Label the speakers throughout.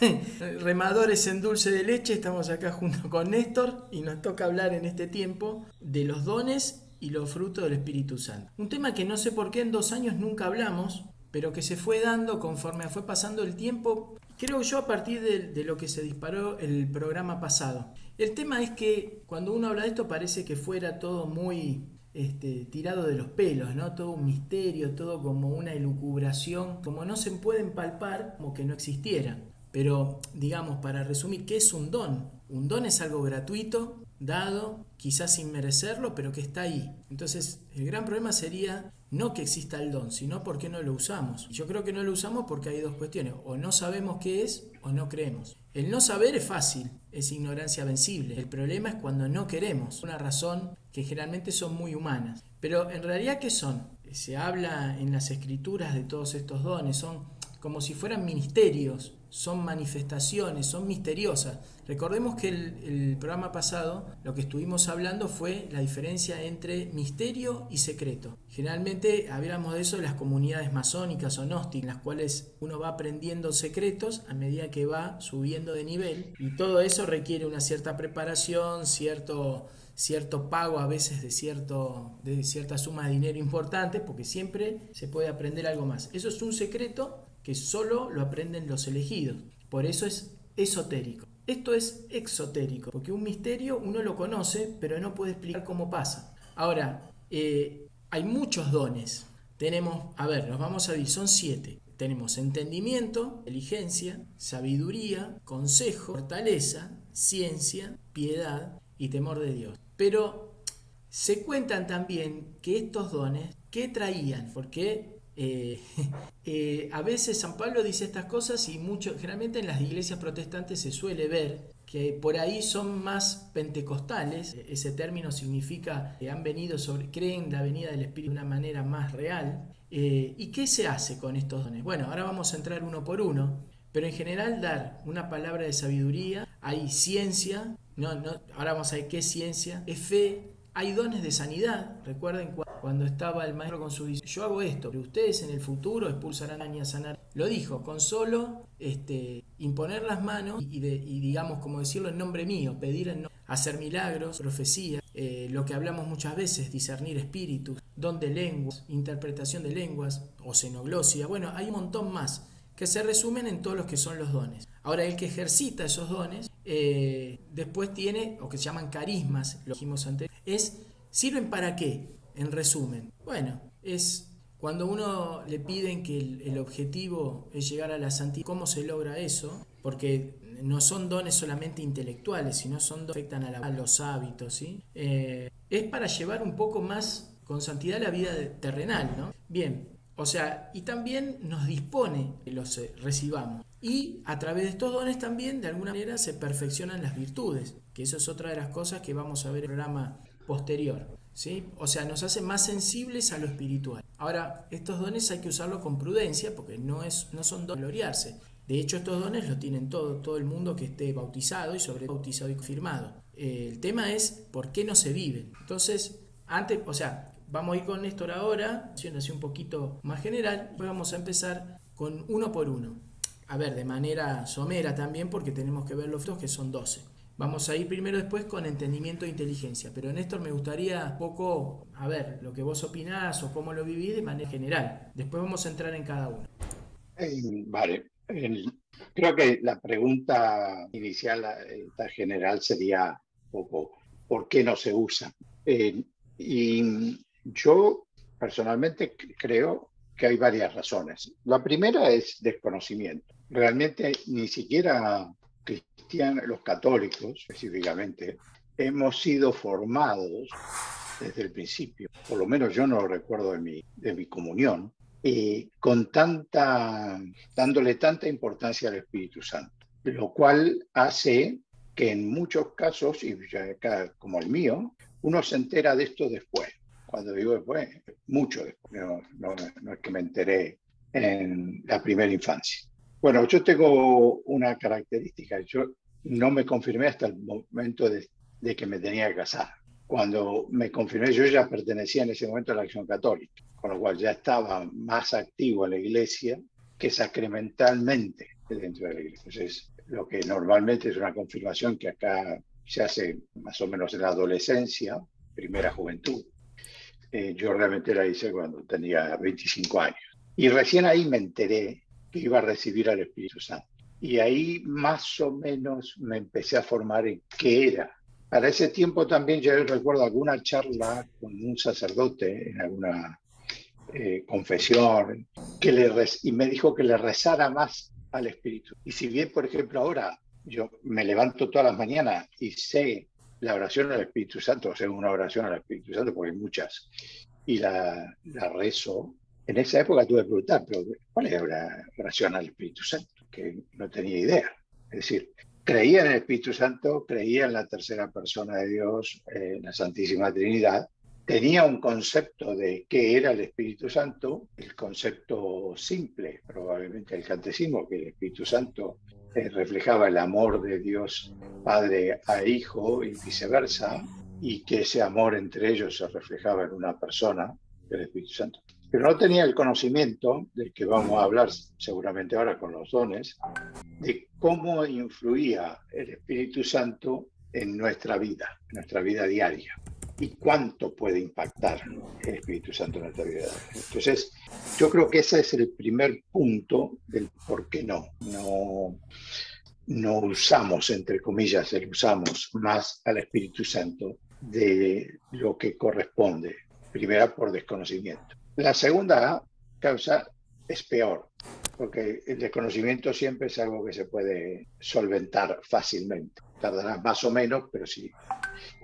Speaker 1: Remadores en dulce de leche, estamos acá junto con Néstor y nos toca hablar en este tiempo de los dones y los frutos del Espíritu Santo. Un tema que no sé por qué en dos años nunca hablamos, pero que se fue dando conforme fue pasando el tiempo, creo yo a partir de, de lo que se disparó el programa pasado. El tema es que cuando uno habla de esto parece que fuera todo muy este, tirado de los pelos, ¿no? Todo un misterio, todo como una elucubración, como no se pueden palpar, como que no existiera. Pero, digamos, para resumir, ¿qué es un don? Un don es algo gratuito, dado, quizás sin merecerlo, pero que está ahí. Entonces, el gran problema sería no que exista el don, sino por qué no lo usamos. Yo creo que no lo usamos porque hay dos cuestiones, o no sabemos qué es o no creemos. El no saber es fácil, es ignorancia vencible. El problema es cuando no queremos, una razón que generalmente son muy humanas. Pero en realidad, ¿qué son? Se habla en las escrituras de todos estos dones, son como si fueran ministerios, son manifestaciones, son misteriosas. Recordemos que el, programa pasado lo que estuvimos hablando fue la diferencia entre misterio y secreto. Generalmente hablamos de eso de las comunidades masónicas o gnósticas, en las cuales uno va aprendiendo secretos a medida que va subiendo de nivel y todo eso requiere una cierta preparación, cierto cierto pago a veces de, cierto, de cierta suma de dinero importante, porque siempre se puede aprender algo más. Eso es un secreto que solo lo aprenden los elegidos. Por eso es esotérico. Esto es exotérico, porque un misterio uno lo conoce, pero no puede explicar cómo pasa. Ahora, eh, hay muchos dones. Tenemos, a ver, nos vamos a ver, son siete. Tenemos entendimiento, inteligencia, sabiduría, consejo, fortaleza, ciencia, piedad y temor de Dios. Pero se cuentan también que estos dones, ¿qué traían? Porque eh, eh, a veces San Pablo dice estas cosas y mucho, generalmente en las iglesias protestantes se suele ver que por ahí son más pentecostales, ese término significa que han venido sobre, creen la venida del Espíritu de una manera más real. Eh, ¿Y qué se hace con estos dones? Bueno, ahora vamos a entrar uno por uno, pero en general dar una palabra de sabiduría, hay ciencia, no, no, ahora vamos a ver qué ciencia, es fe, hay dones de sanidad. Recuerden cuando estaba el maestro con su yo hago esto, pero ustedes en el futuro expulsarán a sanar. Lo dijo, con solo este, imponer las manos y, de, y, digamos, como decirlo en nombre mío, pedir en hacer milagros, profecía, eh, lo que hablamos muchas veces, discernir espíritus, don de lenguas, interpretación de lenguas, o xenoglosia. Bueno, hay un montón más que se resumen en todos los que son los dones. Ahora, el que ejercita esos dones, eh, después tiene, o que se llaman carismas, lo dijimos antes, es, ¿sirven para qué? En resumen. Bueno, es cuando uno le piden que el, objetivo es llegar a la santidad, ¿cómo se logra eso? Porque no son dones solamente intelectuales, sino son dones que afectan a los hábitos, ¿sí? Eh, es para llevar un poco más con santidad la vida terrenal, ¿no? Bien, o sea, y también nos dispone que los eh, recibamos. Y a través de estos dones también, de alguna manera, se perfeccionan las virtudes, que eso es otra de las cosas que vamos a ver en el programa posterior. ¿sí? O sea, nos hace más sensibles a lo espiritual. Ahora, estos dones hay que usarlos con prudencia, porque no, es, no son dones gloriarse. De hecho, estos dones los tienen todo, todo el mundo que esté bautizado y sobre bautizado y confirmado. Eh, el tema es por qué no se viven. Entonces, antes, o sea, Vamos a ir con Néstor ahora, así un poquito más general, después vamos a empezar con uno por uno. A ver, de manera somera también, porque tenemos que ver los dos que son 12. Vamos a ir primero después con entendimiento e inteligencia, pero Néstor me gustaría un poco, a ver, lo que vos opinás o cómo lo vivís de manera general. Después vamos a entrar en cada uno.
Speaker 2: Eh, vale, creo que la pregunta inicial, esta general, sería poco, ¿por qué no se usa? Eh, y yo personalmente creo que hay varias razones. La primera es desconocimiento. Realmente ni siquiera cristianos, los católicos específicamente, hemos sido formados desde el principio, por lo menos yo no lo recuerdo de mi, de mi comunión, con tanta, dándole tanta importancia al Espíritu Santo, lo cual hace que en muchos casos, y como el mío, uno se entera de esto después. Cuando digo después, mucho después. No, no, no es que me enteré en la primera infancia. Bueno, yo tengo una característica. Yo no me confirmé hasta el momento de, de, que me tenía que casar. Cuando me confirmé, yo ya pertenecía en ese momento a la acción católica, con lo cual ya estaba más activo en la iglesia que sacramentalmente dentro de la iglesia. Entonces, lo que normalmente es una confirmación que acá se hace más o menos en la adolescencia, primera juventud. Eh, yo realmente la hice cuando tenía 25 años. Y recién ahí me enteré que iba a recibir al Espíritu Santo. Y ahí más o menos me empecé a formar en qué era. Para ese tiempo también yo recuerdo alguna charla con un sacerdote en alguna eh, confesión que le y me dijo que le rezara más al Espíritu. Y si bien, por ejemplo, ahora yo me levanto todas las mañanas y sé la oración al Espíritu Santo, o sea, una oración al Espíritu Santo, porque hay muchas, y la, la rezo, en esa época tuve que preguntar, pero ¿cuál era la oración al Espíritu Santo? Que no tenía idea. Es decir, creía en el Espíritu Santo, creía en la tercera persona de Dios, en la Santísima Trinidad, tenía un concepto de qué era el Espíritu Santo, el concepto simple, probablemente el catecismo, que el Espíritu Santo reflejaba el amor de Dios Padre a Hijo y viceversa, y que ese amor entre ellos se reflejaba en una persona, el Espíritu Santo. Pero no tenía el conocimiento, del que vamos a hablar seguramente ahora con los dones, de cómo influía el Espíritu Santo en nuestra vida, en nuestra vida diaria, y cuánto puede impactar el Espíritu Santo en nuestra vida. Entonces, yo creo que ese es el primer punto del por qué no. No, usamos, entre comillas, el usamos más al Espíritu Santo de lo que corresponde. Primera, por desconocimiento. La segunda causa es peor, porque el desconocimiento siempre es algo que se puede solventar fácilmente. Tardará más o menos, pero si,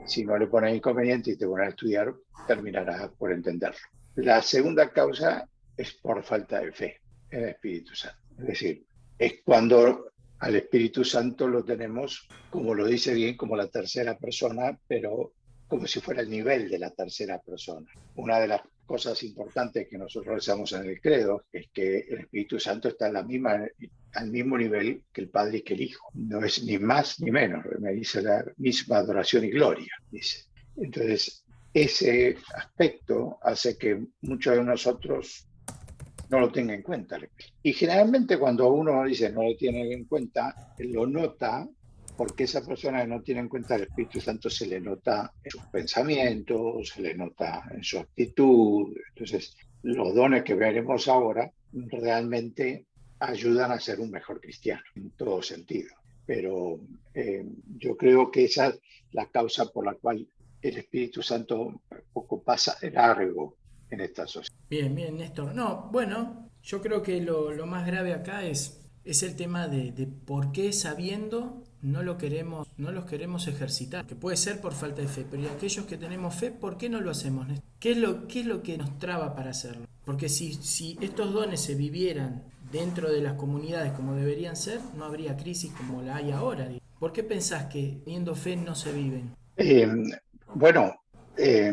Speaker 2: si no le pones inconveniente y te pones a estudiar, terminarás por entenderlo. La segunda causa es por falta de fe en el Espíritu Santo. Es decir, es cuando al Espíritu Santo lo tenemos, como lo dice bien, como la tercera persona, pero como si fuera el nivel de la tercera persona. Una de las cosas importantes que nosotros rezamos en el credo es que el Espíritu Santo está en la misma, al mismo nivel que el Padre y que el Hijo. No es ni más ni menos, me dice la misma adoración y gloria. Entonces, ese aspecto hace que muchos de nosotros no lo tengan en cuenta. Y generalmente cuando uno dice no lo tiene en cuenta, lo nota porque esa persona que no tiene en cuenta el Espíritu Santo se le nota en sus pensamientos, se le nota en su actitud. Entonces, los dones que veremos ahora realmente ayudan a ser un mejor cristiano en todo sentido. Pero eh, yo creo que esa es la causa por la cual el Espíritu Santo poco pasa largo en esta sociedad.
Speaker 1: Bien, bien, Néstor. No, bueno, yo creo que lo, lo más grave acá es, es el tema de, de por qué sabiendo no lo queremos, no los queremos ejercitar, que puede ser por falta de fe, pero y aquellos que tenemos fe, ¿por qué no lo hacemos? ¿Qué es lo, qué es lo que nos traba para hacerlo? Porque si, si estos dones se vivieran dentro de las comunidades como deberían ser, no habría crisis como la hay ahora. ¿Por qué pensás que teniendo fe no se viven?
Speaker 2: Eh, bueno, eh,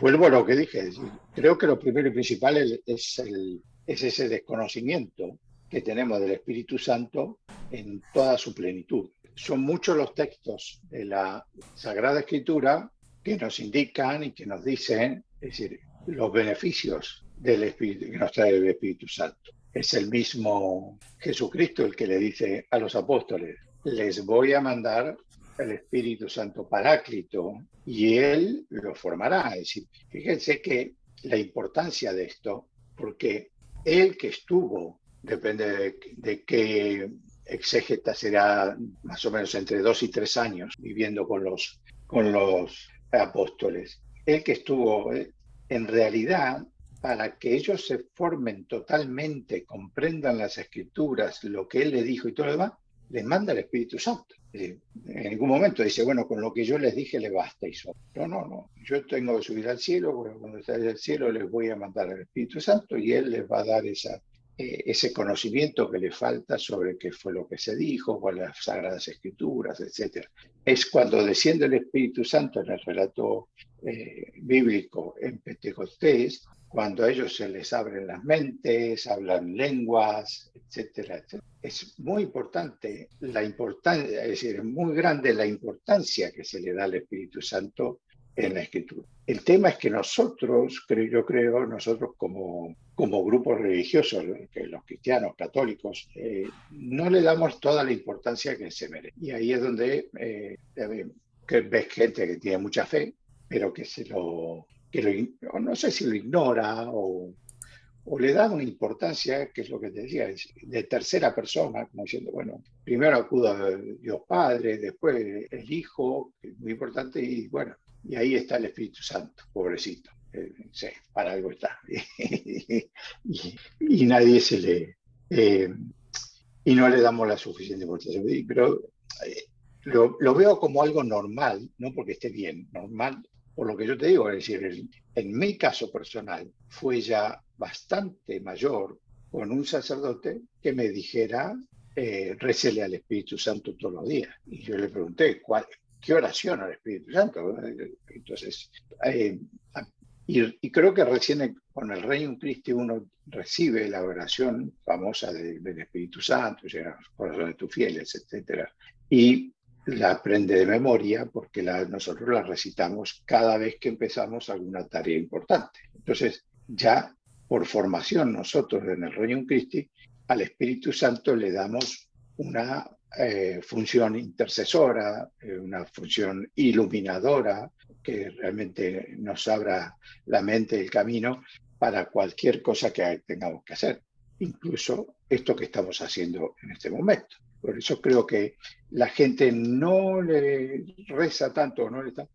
Speaker 2: vuelvo a lo que dije. Creo que lo primero y principal es, el, es ese desconocimiento que tenemos del Espíritu Santo en toda su plenitud son muchos los textos de la Sagrada Escritura que nos indican y que nos dicen, es decir, los beneficios del Espíritu que nos trae el Espíritu Santo. Es el mismo Jesucristo el que le dice a los apóstoles, les voy a mandar el Espíritu Santo Paráclito y Él lo formará. Es decir, fíjense que la importancia de esto, porque Él que estuvo, depende de, de qué exégeta será más o menos entre dos y tres años viviendo con los, con los apóstoles. El que estuvo, eh, en realidad, para que ellos se formen totalmente, comprendan las escrituras, lo que él le dijo y todo lo demás, les manda el Espíritu Santo. En ningún momento dice, bueno, con lo que yo les dije le basta y No, no, no. Yo tengo que subir al cielo, cuando esté en el cielo les voy a mandar el Espíritu Santo y Él les va a dar esa eh, ese conocimiento que le falta sobre qué fue lo que se dijo, cuáles las sagradas escrituras, etc. Es cuando desciende el Espíritu Santo en el relato eh, bíblico en Pentecostés, cuando a ellos se les abren las mentes, hablan lenguas, etcétera, Es muy importante la importancia, es decir, es muy grande la importancia que se le da al Espíritu Santo en la escritura. El tema es que nosotros, yo creo, nosotros como, como grupos religiosos, que los cristianos, católicos, eh, no le damos toda la importancia que se merece. Y ahí es donde eh, ves gente que tiene mucha fe, pero que se lo, que lo, no sé si lo ignora o, o le da una importancia, que es lo que te decía, de tercera persona, como diciendo, bueno, primero acudo a Dios Padre, después el Hijo, que es muy importante, y bueno, y ahí está el Espíritu Santo, pobrecito. Eh, sí, para algo está. y, nadie se le... Eh, y no le damos la suficiente importancia. Pero eh, lo, lo, veo como algo normal, no porque esté bien, normal, por lo que yo te digo, es decir, en mi caso personal fue ya bastante mayor con un sacerdote que me dijera, eh, recele al Espíritu Santo todos los días. Y yo le pregunté, ¿cuál, ¿qué oración al Espíritu Santo? Entonces, eh, y, creo que recién con el Reino Cristo uno recibe la oración famosa del Espíritu Santo, llega a los corazones de tus fieles, etc. Y la aprende de memoria porque la, nosotros la recitamos cada vez que empezamos alguna tarea importante. Entonces, ya por formación nosotros en el Reino Christi, al Espíritu Santo le damos una eh, función intercesora, eh, una función iluminadora, que realmente nos abra la mente y el camino para cualquier cosa que tengamos que hacer, incluso esto que estamos haciendo en este momento. Por eso creo que la gente no le reza tanto, no le está,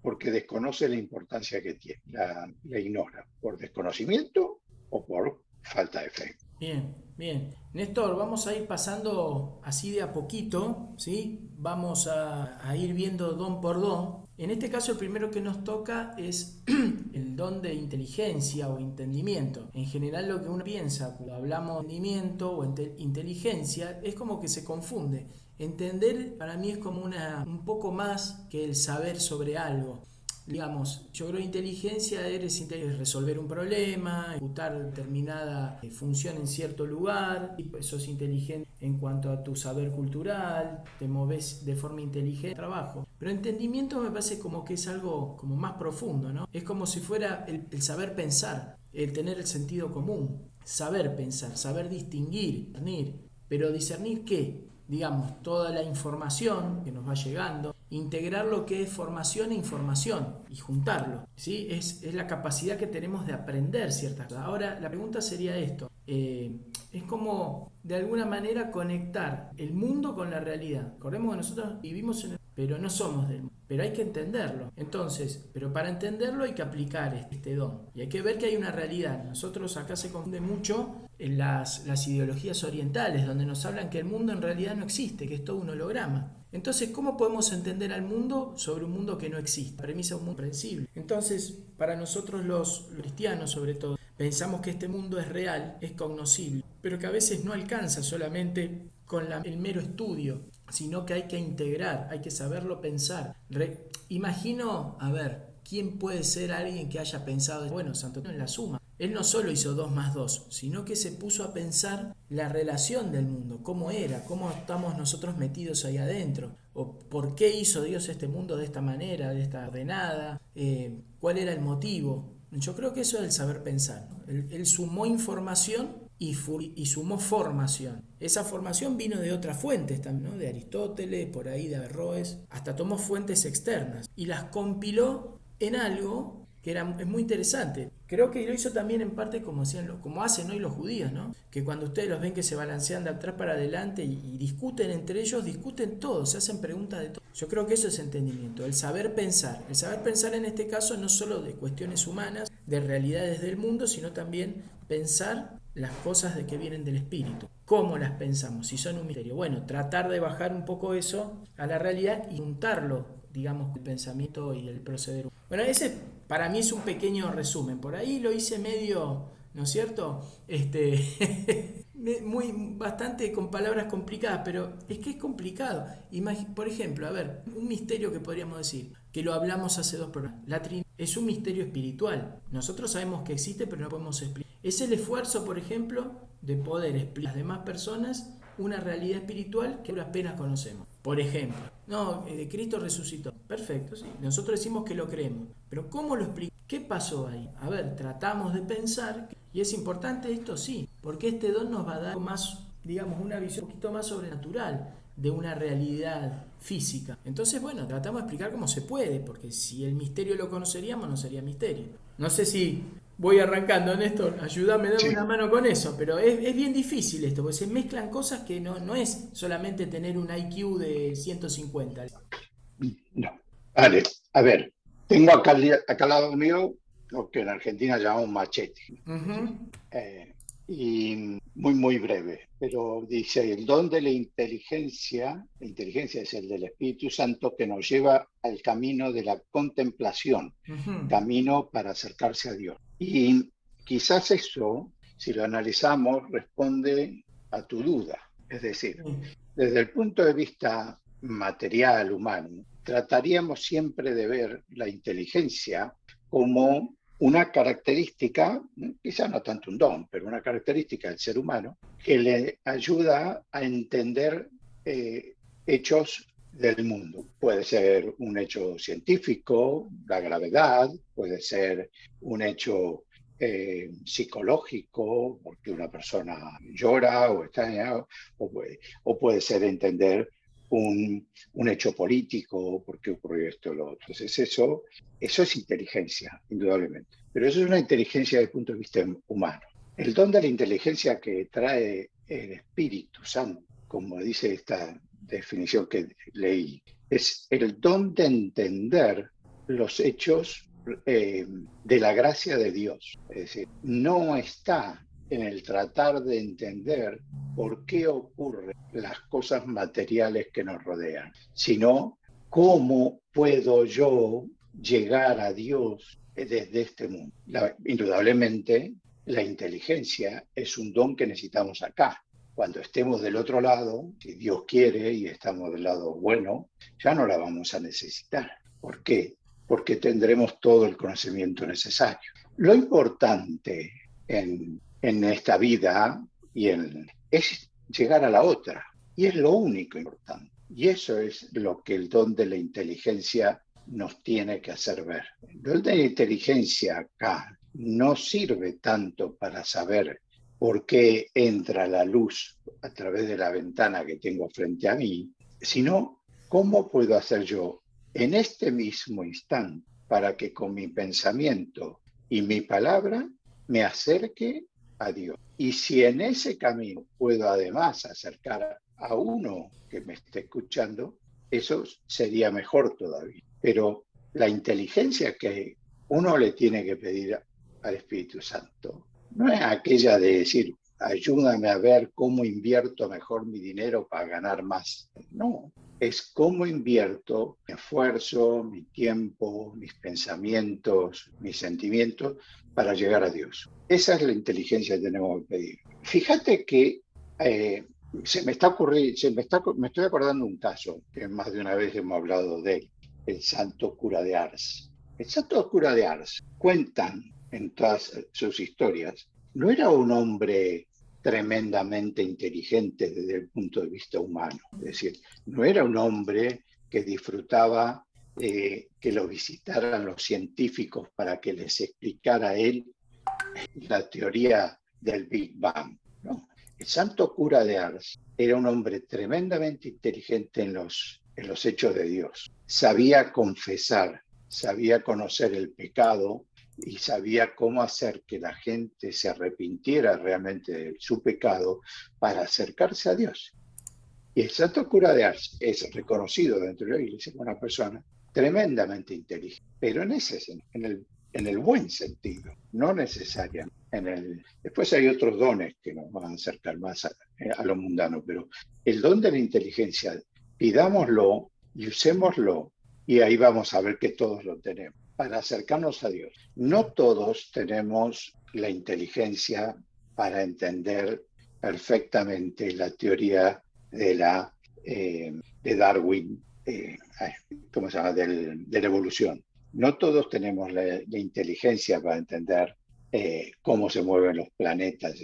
Speaker 2: porque desconoce la importancia que tiene, la, ignora, por desconocimiento o por falta de fe.
Speaker 1: Bien, bien. Néstor, vamos a ir pasando así de a poquito, ¿sí? Vamos a, ir viendo don por don. En este caso, el primero que nos toca es el don de inteligencia o entendimiento. En general, lo que uno piensa cuando hablamos de entendimiento o inteligencia es como que se confunde. Entender para mí es como una, un poco más que el saber sobre algo digamos, yo creo que inteligencia es resolver un problema, ejecutar determinada eh, función en cierto lugar, y sos inteligente en cuanto a tu saber cultural, te moves de forma inteligente trabajo. Pero entendimiento me parece como que es algo como más profundo, ¿no? Es como si fuera el, el saber pensar, el tener el sentido común, saber pensar, saber distinguir, discernir. Pero discernir qué? Digamos, toda la información que nos va llegando, integrar lo que es formación e información y juntarlo. ¿sí? Es, es la capacidad que tenemos de aprender ciertas cosas. Ahora, la pregunta sería esto. Eh, es como, de alguna manera, conectar el mundo con la realidad. Recordemos que nosotros vivimos en el pero no somos del mundo. Pero hay que entenderlo. Entonces, pero para entenderlo hay que aplicar este don. Y hay que ver que hay una realidad. Nosotros acá se confunde mucho las, ideologías orientales, donde nos hablan que el mundo en realidad no existe, que es todo un holograma. Entonces, ¿cómo podemos entender al mundo sobre un mundo que no existe? Premisa es muy comprensible. Entonces, para nosotros los cristianos, sobre todo, pensamos que este mundo es real, es cognoscible, pero que a veces no alcanza solamente con el mero estudio sino que hay que integrar, hay que saberlo pensar. imagino, a ver, ¿quién puede ser alguien que haya pensado, bueno, Santo en la suma? Él no solo hizo dos más dos, sino que se puso a pensar la relación del mundo, cómo era, cómo estamos nosotros metidos ahí adentro, o por qué hizo Dios este mundo de esta manera, de esta ordenada, eh, cuál era el motivo. Yo creo que eso es el saber pensar. él sumó información y, sumó formación. Esa formación vino de otras fuentes también, de Aristóteles, por ahí de Averroes, hasta tomó fuentes externas y las compiló en algo que era, es muy interesante. Creo que lo hizo también en parte como, hacían, como hacen hoy los judíos, ¿no? que cuando ustedes los ven que se balancean de atrás para adelante y, discuten entre ellos, discuten todo, se hacen preguntas de todo. Yo creo que eso es entendimiento, el saber pensar. El saber pensar en este caso no solo de cuestiones humanas, de realidades del mundo, sino también pensar las cosas de que vienen del espíritu. ¿Cómo las pensamos? Si son un misterio. Bueno, tratar de bajar un poco eso a la realidad y juntarlo, digamos, el pensamiento y el proceder. Bueno, ese para mí es un pequeño resumen. Por ahí lo hice medio ¿no es cierto? Este, muy, bastante con palabras complicadas, pero es que es complicado. por ejemplo, a ver, un misterio que podríamos decir, que lo hablamos hace dos programas. La Trinidad es un misterio espiritual. Nosotros sabemos que existe, pero no podemos explicar. Es el esfuerzo, por ejemplo, de poder explicar a las demás personas una realidad espiritual que apenas conocemos. Por ejemplo, no, eh, Cristo resucitó. Perfecto, sí. Nosotros decimos que lo creemos. Pero ¿cómo lo explicamos? ¿Qué pasó ahí? A ver, tratamos de pensar, y es importante esto, sí, porque este don nos va a dar más, digamos, una visión un poquito más sobrenatural de una realidad física. Entonces, bueno, tratamos de explicar cómo se puede, porque si el misterio lo conoceríamos, no sería misterio. No sé si voy arrancando, Néstor, ayúdame, dame una mano con eso, pero es, bien difícil esto, porque se mezclan cosas que no, no es solamente tener un IQ de 150.
Speaker 2: No, vale, a ver, tengo acá, acá al lado mío lo que en Argentina llamamos machete. Y muy, muy breve, pero dice, el don de la inteligencia, la inteligencia es el del Espíritu Santo que nos lleva al camino de la contemplación, camino para acercarse a Dios. Y quizás eso, si lo analizamos, responde a tu duda. Es decir, desde el punto de vista material, humano, trataríamos siempre de ver la inteligencia como una característica, quizá no tanto un don, pero una característica del ser humano, que le ayuda a entender eh, hechos del mundo. Puede ser un hecho científico, la gravedad, puede ser un hecho eh, psicológico, porque una persona llora o está o puede, o puede ser entender un, un, hecho político, por qué ocurrió esto o lo otro. Entonces eso, eso es inteligencia, indudablemente. Pero eso es una inteligencia desde el punto de vista humano. El don de la inteligencia que trae el Espíritu Santo, como dice esta definición que leí, es el don de entender los hechos eh, de la gracia de Dios. Es decir, no está en el tratar de entender por qué ocurren las cosas materiales que nos rodean, sino cómo puedo yo llegar a Dios desde este mundo. indudablemente, la inteligencia es un don que necesitamos acá. Cuando estemos del otro lado, si Dios quiere y estamos del lado bueno, ya no la vamos a necesitar. ¿Por qué? Porque tendremos todo el conocimiento necesario. Lo importante en en esta vida y en, es llegar a la otra. Y es lo único importante. Y eso es lo que el don de la inteligencia nos tiene que hacer ver. El don de la inteligencia acá no sirve tanto para saber por qué entra la luz a través de la ventana que tengo frente a mí, sino cómo puedo hacer yo en este mismo instante para que con mi pensamiento y mi palabra me acerque a Dios. Y si en ese camino puedo además acercar a uno que me esté escuchando, eso sería mejor todavía. Pero la inteligencia que uno le tiene que pedir al Espíritu Santo no es aquella de decir, ayúdame a ver cómo invierto mejor mi dinero para ganar más. No, es cómo invierto mi esfuerzo, mi tiempo, mis pensamientos, mis sentimientos para llegar a Dios. Esa es la inteligencia que tenemos que pedir. Fíjate que eh, se me está ocurriendo, se me, está, me estoy acordando un caso que más de una vez hemos hablado de él, el santo cura de Ars. El santo cura de Ars cuentan en todas sus historias, no era un hombre tremendamente inteligente desde el punto de vista humano. Es decir, no era un hombre que disfrutaba eh, que lo visitaran los científicos para que les explicara él la teoría del Big Bang. El santo cura de Ars era un hombre tremendamente inteligente en los, en los hechos de Dios. Sabía confesar, sabía conocer el pecado, y sabía cómo hacer que la gente se arrepintiera realmente de su pecado para acercarse a Dios. Y el santo cura de Ars es reconocido dentro de la iglesia como una persona tremendamente inteligente, pero en ese en el, en el buen sentido, no necesariamente. En el, después hay otros dones que nos van a acercar más a, a lo mundano, pero el don de la inteligencia, pidámoslo y usémoslo y ahí vamos a ver que todos lo tenemos para acercarnos a Dios. No todos tenemos la inteligencia para entender perfectamente la teoría de la eh, de Darwin, eh, ¿cómo se llama? de la evolución. No todos tenemos la, inteligencia para entender eh, cómo se mueven los planetas,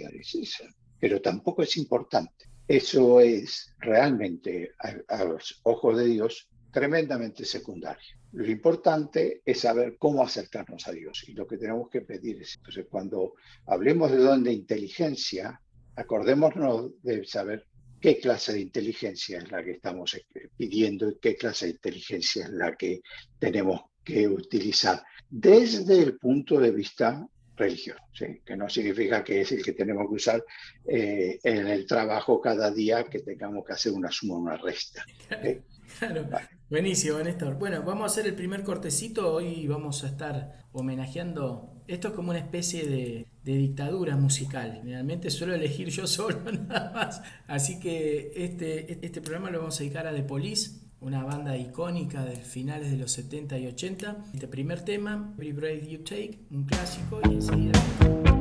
Speaker 2: pero tampoco es importante. Eso es realmente, a, los ojos de Dios, tremendamente secundario. Lo importante es saber cómo acercarnos a Dios y lo que tenemos que pedir es, entonces cuando hablemos de don de inteligencia, acordémonos de saber qué clase de inteligencia es la que estamos eh, pidiendo y qué clase de inteligencia es la que tenemos que utilizar desde el punto de vista religioso, que no significa que es el que tenemos que usar eh, en el trabajo cada día que tengamos que hacer una suma o una resta.
Speaker 1: Claro. Buenísimo, Néstor. Bueno, vamos a hacer el primer cortecito. Hoy vamos a estar homenajeando. Esto es como una especie de, dictadura musical. Generalmente suelo elegir yo solo nada más. Así que este, este programa lo vamos a dedicar a The Police, una banda icónica de finales de los 70 y 80. Este primer tema, Every Breath You Take, un clásico, y enseguida.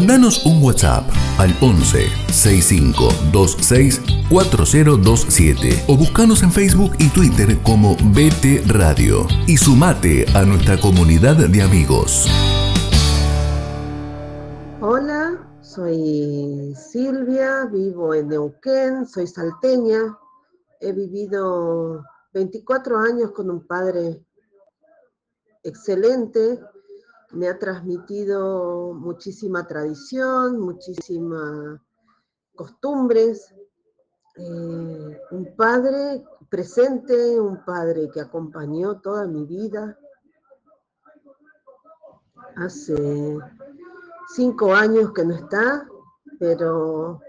Speaker 3: Mandanos un WhatsApp al 11 6526 4027 o buscanos en Facebook y Twitter como BT Radio y sumate a nuestra comunidad de amigos.
Speaker 4: Hola, soy Silvia, vivo en Neuquén, soy salteña, he vivido 24 años con un padre excelente, me ha transmitido muchísima tradición, muchísimas costumbres, eh, un padre presente, un padre que acompañó toda mi vida. Hace cinco años que no está, pero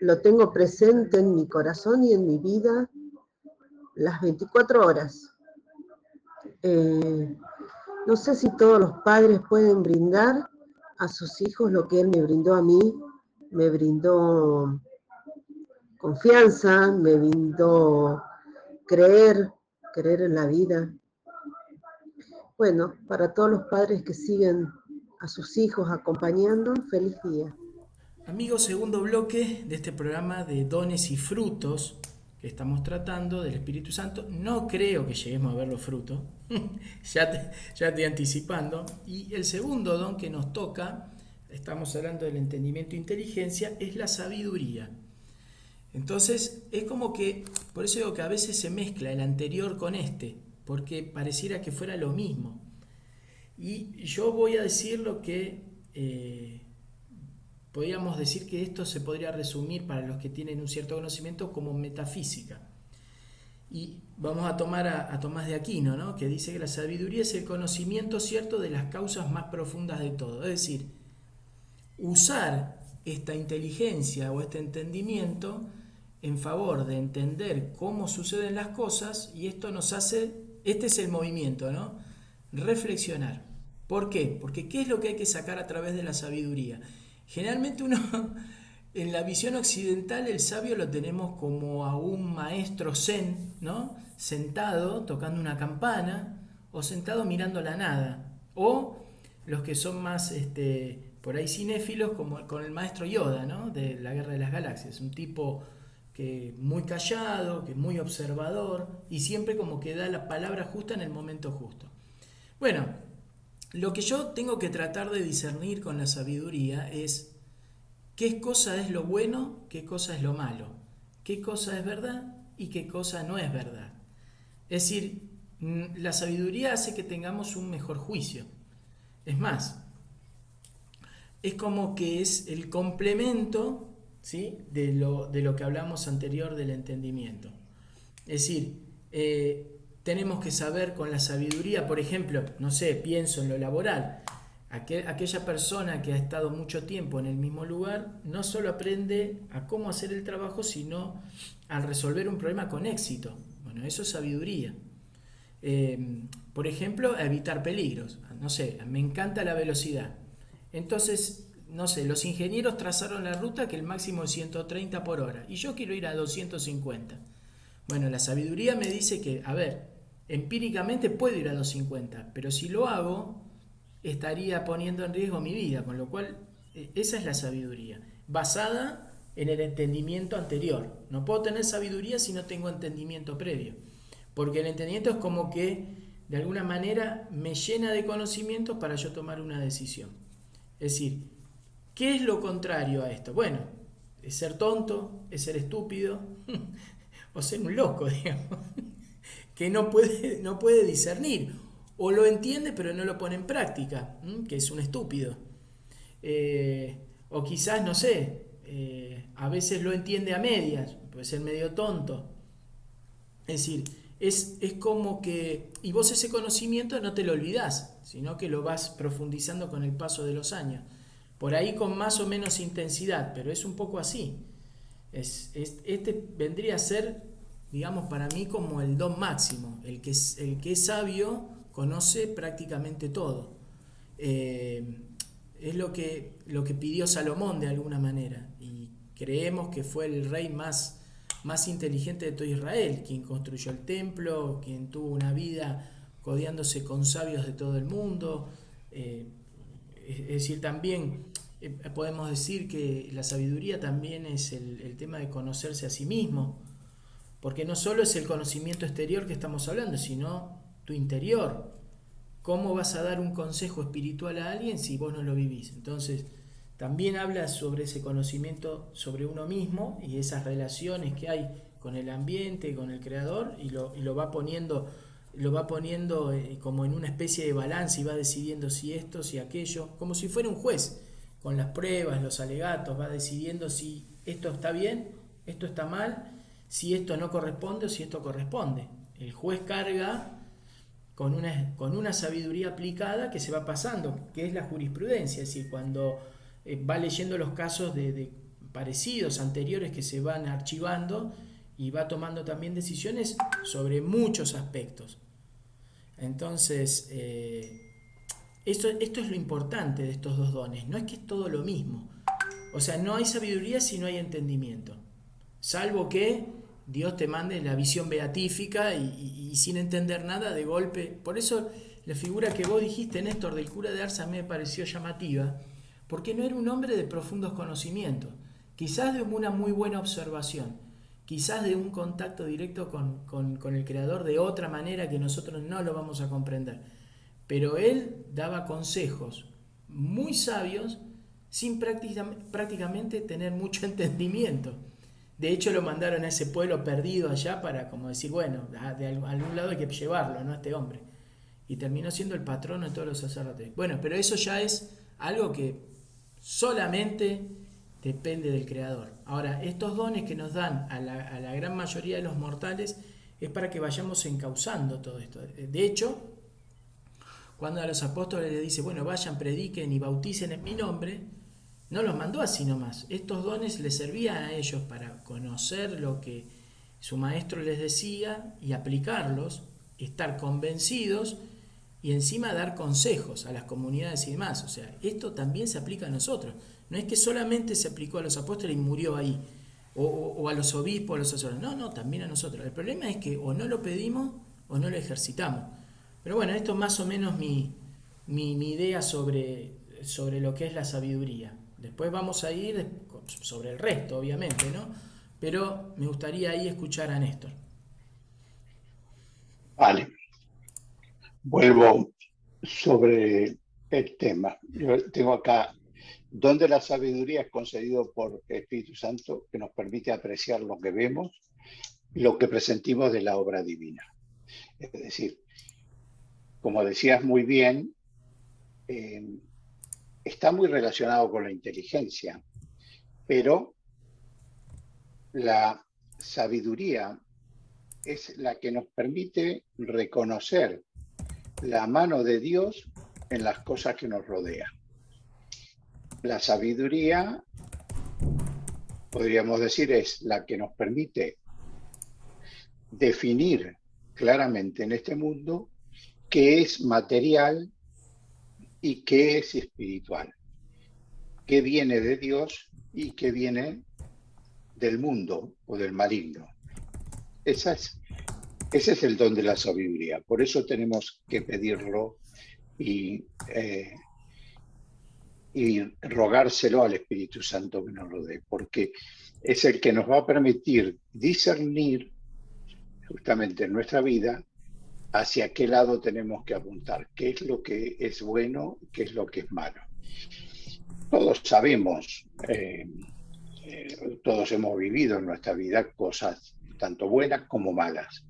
Speaker 4: lo tengo presente en mi corazón y en mi vida las 24 horas. Eh, no sé si todos los padres pueden brindar a sus hijos lo que él me brindó a mí. Me brindó confianza, me brindó creer, creer en la vida. Bueno, para todos los padres que siguen a sus hijos acompañando, feliz día.
Speaker 1: Amigos, segundo bloque de este programa de dones y frutos estamos tratando del Espíritu Santo. No creo que lleguemos a ver los frutos, ya, te, ya estoy anticipando. Y el segundo don que nos toca, estamos hablando del entendimiento e inteligencia, es la sabiduría. Entonces, es como que, por eso digo que a veces se mezcla el anterior con este, porque pareciera que fuera lo mismo. Y yo voy a decir lo que eh, podríamos decir que esto se podría resumir para los que tienen un cierto conocimiento como metafísica. Y vamos a tomar a, Tomás de Aquino, ¿no? que dice que la sabiduría es el conocimiento cierto de las causas más profundas de todo. Es decir, usar esta inteligencia o este entendimiento en favor de entender cómo suceden las cosas y esto nos hace, este es el movimiento, ¿no? reflexionar. ¿Por qué? Porque ¿qué es lo que hay que sacar a través de la sabiduría? Generalmente uno, en la visión occidental, el sabio lo tenemos como a un maestro zen, ¿no? Sentado tocando una campana o sentado mirando la nada. O los que son más este, por ahí cinéfilos, como con el maestro Yoda, ¿no? De la Guerra de las Galaxias. Un tipo que muy callado, que muy observador y siempre como que da la palabra justa en el momento justo. Bueno, lo que yo tengo que tratar de discernir con la sabiduría es qué cosa es lo bueno, qué cosa es lo malo, qué cosa es verdad y qué cosa no es verdad. Es decir, mm, la sabiduría hace que tengamos un mejor juicio. Es más, es como que es el complemento ¿sí? de, lo, de lo que hablamos anterior del entendimiento. Es decir, eh, tenemos que saber con la sabiduría, por ejemplo, no sé, pienso en lo laboral, aquella persona que ha estado mucho tiempo en el mismo lugar no solo aprende a cómo hacer el trabajo, sino a resolver un problema con éxito. Bueno, eso es sabiduría. Eh, por ejemplo, evitar peligros. No sé, me encanta la velocidad. Entonces, no sé, los ingenieros trazaron la ruta que el máximo es 130 por hora y yo quiero ir a 250. Bueno, la sabiduría me dice que, a ver, empíricamente puedo ir a 250, pero si lo hago, estaría poniendo en riesgo mi vida, con lo cual e, esa es la sabiduría, basada en el entendimiento anterior. No puedo tener sabiduría si no tengo entendimiento previo, porque el entendimiento es como que de alguna manera me llena de conocimiento para yo tomar una decisión. Es decir, ¿qué es lo contrario a esto? Bueno, es ser tonto, es ser estúpido o ser un loco, digamos que no puede, no puede discernir. O lo entiende pero no lo pone en práctica, que es un estúpido. Eh, o quizás, no sé, eh, a veces lo entiende a medias, puede ser medio tonto. Es decir, es, es, como que, y vos ese conocimiento no te lo olvidás, sino que lo vas profundizando con el paso de los años. Por ahí con más o menos intensidad, pero es un poco así. Es, este vendría a ser digamos, para mí como el don máximo. El que es, el que es sabio conoce prácticamente todo. Eh, es lo que, lo que pidió Salomón de alguna manera. Y creemos que fue el rey más, más inteligente de todo Israel, quien construyó el templo, quien tuvo una vida codeándose con sabios de todo el mundo. Eh, es decir, también eh, podemos decir que la sabiduría también es el, el, tema de conocerse a sí mismo, porque no solo es el conocimiento exterior que estamos hablando, sino tu interior. ¿Cómo vas a dar un consejo espiritual a alguien si vos no lo vivís? Entonces, también habla sobre ese conocimiento sobre uno mismo y esas relaciones que hay con el ambiente, con el creador, y lo, va poniendo lo va poniendo eh, como en una especie de balance y va decidiendo si esto, si aquello, como si fuera un juez, con las pruebas, los alegatos, va decidiendo si esto está bien, esto está mal, si esto no corresponde o si esto corresponde. El juez carga con una, con una sabiduría aplicada que se va pasando, que es la jurisprudencia, es decir, cuando eh, va leyendo los casos de, parecidos anteriores que se van archivando y va tomando también decisiones sobre muchos aspectos. Entonces, eh, esto, esto es lo importante de estos dos dones, no es que es todo lo mismo. O sea, no hay sabiduría si no hay entendimiento. Salvo que Dios te mande la visión beatífica y, sin entender nada de golpe. Por eso la figura que vos dijiste, Néstor, del cura de Arsa me pareció llamativa, porque no era un hombre de profundos conocimientos, quizás de una muy buena observación, quizás de un contacto directo con, el creador de otra manera que nosotros no lo vamos a comprender. Pero él daba consejos muy sabios sin prácticamente tener mucho entendimiento. De hecho lo mandaron a ese pueblo perdido allá para como decir, bueno, de algún lado hay que llevarlo, ¿no? Este hombre. Y terminó siendo el patrono de todos los sacerdotes. Bueno, pero eso ya es algo que solamente depende del Creador. Ahora, estos dones que nos dan a la, gran mayoría de los mortales es para que vayamos encauzando todo esto. De hecho, cuando a los apóstoles les dice, bueno, vayan, prediquen y bauticen en mi nombre, no los mandó así nomás. Estos dones les servían a ellos para conocer lo que su maestro les decía y aplicarlos, estar convencidos y encima dar consejos a las comunidades y demás. O sea, esto también se aplica a nosotros. No es que solamente se aplicó a los apóstoles y murió ahí, o, a los obispos, a los sacerdotes. No, no, también a nosotros. El problema es que o no lo pedimos o no lo ejercitamos. Pero bueno, esto es más o menos mi, idea sobre, sobre lo que es la sabiduría. Después vamos a ir sobre el resto, obviamente, ¿no? Pero me gustaría ahí escuchar a Néstor.
Speaker 2: Vale. Vuelvo sobre el tema. Yo tengo acá donde la sabiduría es concedido por el Espíritu Santo que nos permite apreciar lo que vemos, lo que presentimos de la obra divina. Es decir, como decías muy bien, eh, está muy relacionado con la inteligencia, pero la sabiduría es la que nos permite reconocer la mano de Dios en las cosas que nos rodean. La sabiduría, podríamos decir, es la que nos permite definir claramente en este mundo qué es material y qué es espiritual, qué viene de Dios y qué viene del mundo o del maligno. ese es el don de la sabiduría. Por eso tenemos que pedirlo y eh, rogárselo al Espíritu Santo que nos rodee, porque es el que nos va a permitir discernir justamente en nuestra vida hacia qué lado tenemos que apuntar, qué es lo que es bueno, qué es lo que es malo. Todos sabemos, eh, eh, todos hemos vivido en nuestra vida cosas tanto buenas como malas.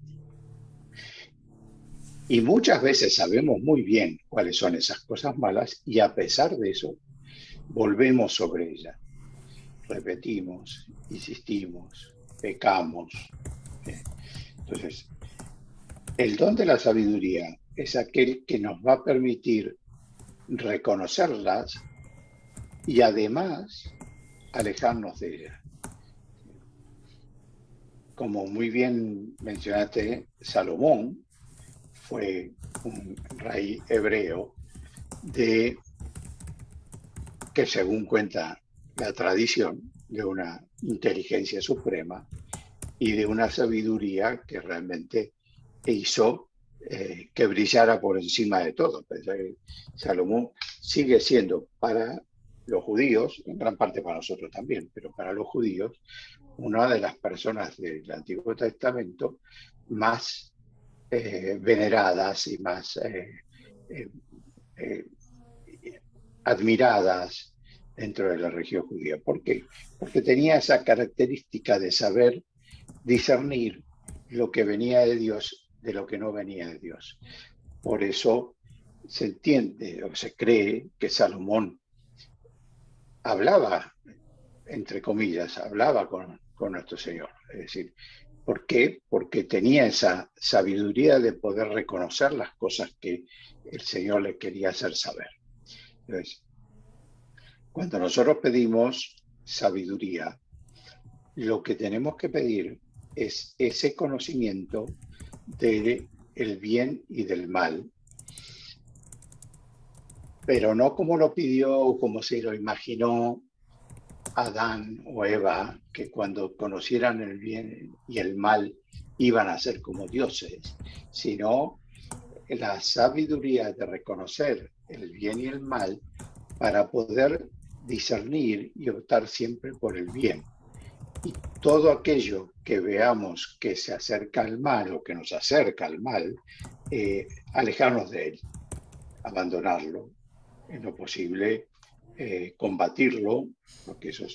Speaker 2: Y muchas veces sabemos muy bien cuáles son esas cosas malas y a pesar de eso volvemos sobre ella. Repetimos, insistimos, pecamos. Entonces, el don de la sabiduría es aquel que nos va a permitir reconocerlas y además alejarnos de ellas. Como muy bien mencionaste, Salomón fue un rey hebreo de que según cuenta la tradición, de una inteligencia suprema y de una sabiduría que realmente hizo eh, que brillara por encima de todo. Salomón sigue siendo para los judíos, en gran parte para nosotros también, pero para los judíos, una de las personas del Antiguo Testamento más eh, veneradas y más eh, admiradas dentro de la región judía. ¿Por qué? Porque tenía esa característica de saber discernir lo que venía de Dios de lo que no venía de Dios. Por eso se entiende o se cree que Salomón hablaba, entre comillas, hablaba con, nuestro Señor. Es decir, ¿por qué? Porque tenía esa sabiduría de poder reconocer las cosas que el Señor le quería hacer saber. Entonces, cuando nosotros pedimos sabiduría, lo que tenemos que pedir es ese conocimiento del el bien y del mal, pero no como lo pidió o como se lo imaginó Adán o Eva, que cuando conocieran el bien y el mal iban a ser como dioses, sino la sabiduría de reconocer el bien y el mal para poder discernir y optar siempre por el bien. Todo aquello que veamos que se acerca al mal o que nos acerca al mal, eh, alejarnos de él, abandonarlo, en lo posible eh, combatirlo, porque eso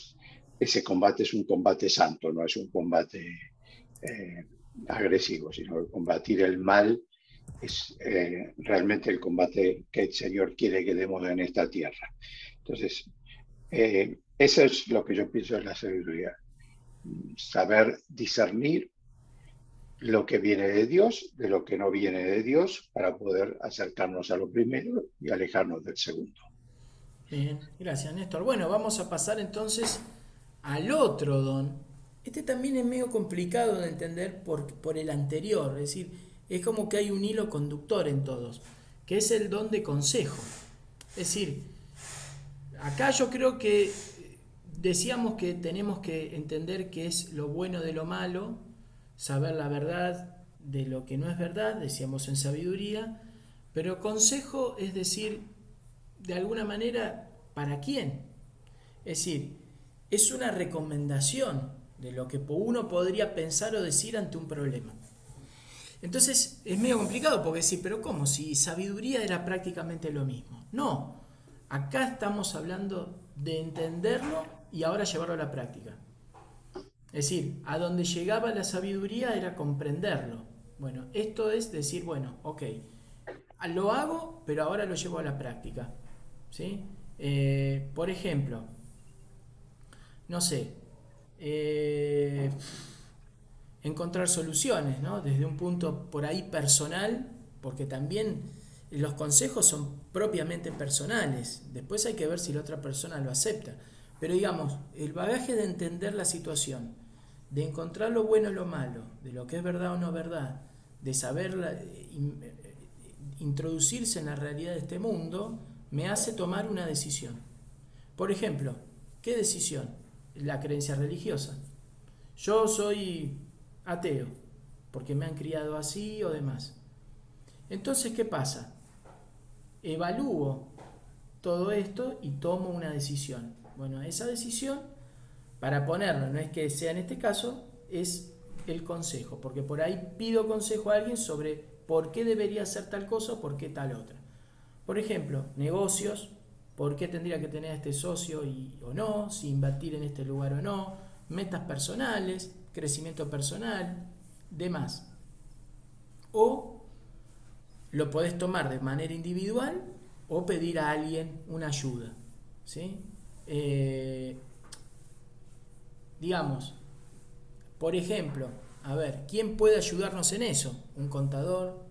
Speaker 2: ese combate es un combate santo, no es un combate eh, agresivo, sino combatir el mal es realmente el combate que el Señor quiere que demos en esta tierra. Entonces, eso es lo que yo pienso de la sabiduría saber discernir lo que viene de Dios de lo que no viene de Dios para poder acercarnos a lo primero y alejarnos del segundo.
Speaker 1: Bien, gracias Néstor. Bueno, vamos a pasar entonces al otro don. Este también es medio complicado de entender por, por el anterior, es decir, es como que hay un hilo conductor en todos, que es el don de consejo. Es decir, acá yo creo que Decíamos que tenemos que entender qué es lo bueno de lo malo, saber la verdad de lo que no es verdad, decíamos en sabiduría, pero consejo es decir, de alguna manera, ¿para quién? Es decir, es una recomendación de lo que uno podría pensar o decir ante un problema. Entonces es medio complicado porque decir, pero ¿cómo? Si sabiduría era prácticamente lo mismo. No, acá estamos hablando de entenderlo y ahora llevarlo a la práctica. Es decir, a donde llegaba la sabiduría era comprenderlo. Bueno, esto es decir, bueno, ok, lo hago, pero ahora lo llevo a la práctica. ¿sí? Eh, por ejemplo, no sé, eh, encontrar soluciones, ¿no? Desde un punto por ahí personal, porque también los consejos son propiamente personales. Después hay que ver si la otra persona lo acepta. Pero digamos, el bagaje de entender la situación, de encontrar lo bueno y lo malo, de lo que es verdad o no verdad, de saber eh, introducirse en la realidad de este mundo, me hace tomar una decisión. Por ejemplo, ¿qué decisión? La creencia religiosa. Yo soy ateo, porque me han criado así o demás. Entonces, ¿qué pasa? Evalúo todo esto y tomo una decisión. Bueno, esa decisión, para ponerlo, no es que sea en este caso, es el consejo, porque por ahí pido consejo a alguien sobre por qué debería hacer tal cosa o por qué tal otra. Por ejemplo, negocios, por qué tendría que tener este socio y, o no, si invertir en este lugar o no, metas personales, crecimiento personal, demás. O lo podés tomar de manera individual o pedir a alguien una ayuda. ¿sí? Eh, digamos, por ejemplo, a ver, ¿quién puede ayudarnos en eso? Un contador,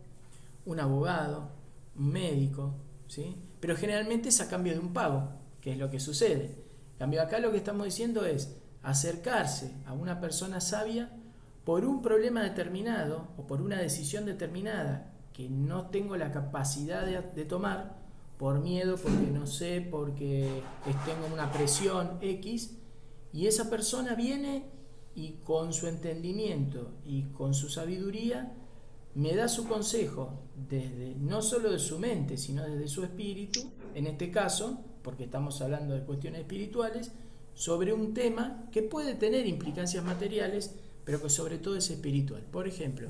Speaker 1: un abogado, un médico, ¿sí? Pero generalmente es a cambio de un pago, que es lo que sucede. Cambio, acá lo que estamos diciendo es acercarse a una persona sabia por un problema determinado o por una decisión determinada que no tengo la capacidad de tomar por miedo, porque no sé, porque tengo una presión X, y esa persona viene y con su entendimiento y con su sabiduría me da su consejo desde no solo de su mente, sino desde su espíritu, en este caso, porque estamos hablando de cuestiones espirituales, sobre un tema que puede tener implicancias materiales, pero que sobre todo es espiritual. Por ejemplo,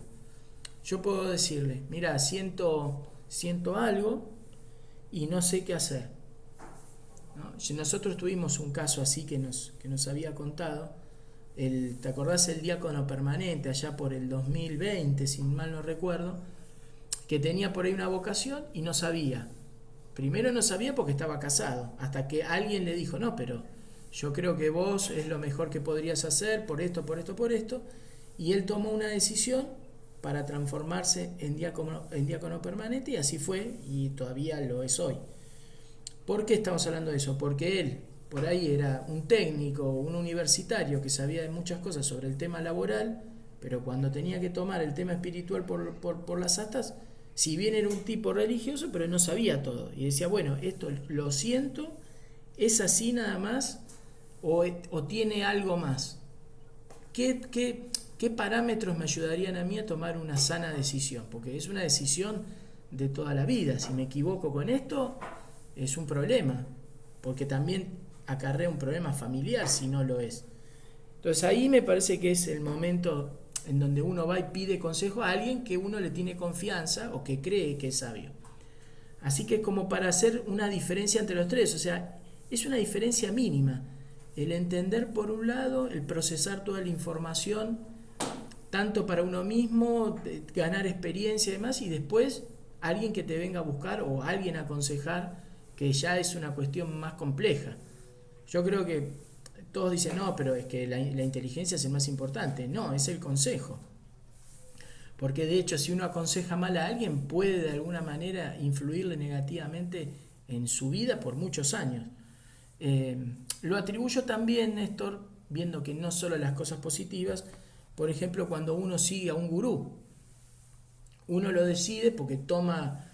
Speaker 1: yo puedo decirle, mira, siento, siento algo y no sé qué hacer. Si nosotros tuvimos un caso así que nos, que nos había contado, el, ¿te acordás el diácono permanente allá por el 2020, si mal no recuerdo? Que tenía por ahí una vocación y no sabía. Primero no sabía porque estaba casado, hasta que alguien le dijo, no, pero yo creo que vos es lo mejor que podrías hacer por esto, por esto, por esto. Y él tomó una decisión para transformarse en diácono, en diácono permanente y así fue y todavía lo es hoy. ¿Por qué estamos hablando de eso? Porque él por ahí era un técnico, un universitario que sabía de muchas cosas sobre el tema laboral, pero cuando tenía que tomar el tema espiritual por, por, las astas, si bien era un tipo religioso, pero no sabía todo. Y decía, bueno, esto lo siento, es así nada más, o, o tiene algo más. ¿Qué, qué, ¿Qué parámetros me ayudarían a mí a tomar una sana decisión? Porque es una decisión de toda la vida. Si me equivoco con esto, es un problema, porque también acarrea un problema familiar si no lo es. Entonces ahí me parece que es el momento en donde uno va y pide consejo a alguien que uno le tiene confianza o que cree que es sabio. Así que es como para hacer una diferencia entre los tres, o sea, es una diferencia mínima. El entender por un lado, el procesar toda la información, tanto para uno mismo, ganar experiencia y demás, y después alguien que te venga a buscar o alguien a aconsejar, que ya es una cuestión más compleja. Yo creo que todos dicen, no, pero es que la, inteligencia es el más importante. No, es el consejo. Porque de hecho, si uno aconseja mal a alguien, puede de alguna manera influirle negativamente en su vida por muchos años. Eh, lo atribuyo también, Néstor, viendo que no solo las cosas positivas, por ejemplo, cuando uno sigue a un gurú, uno lo decide porque toma,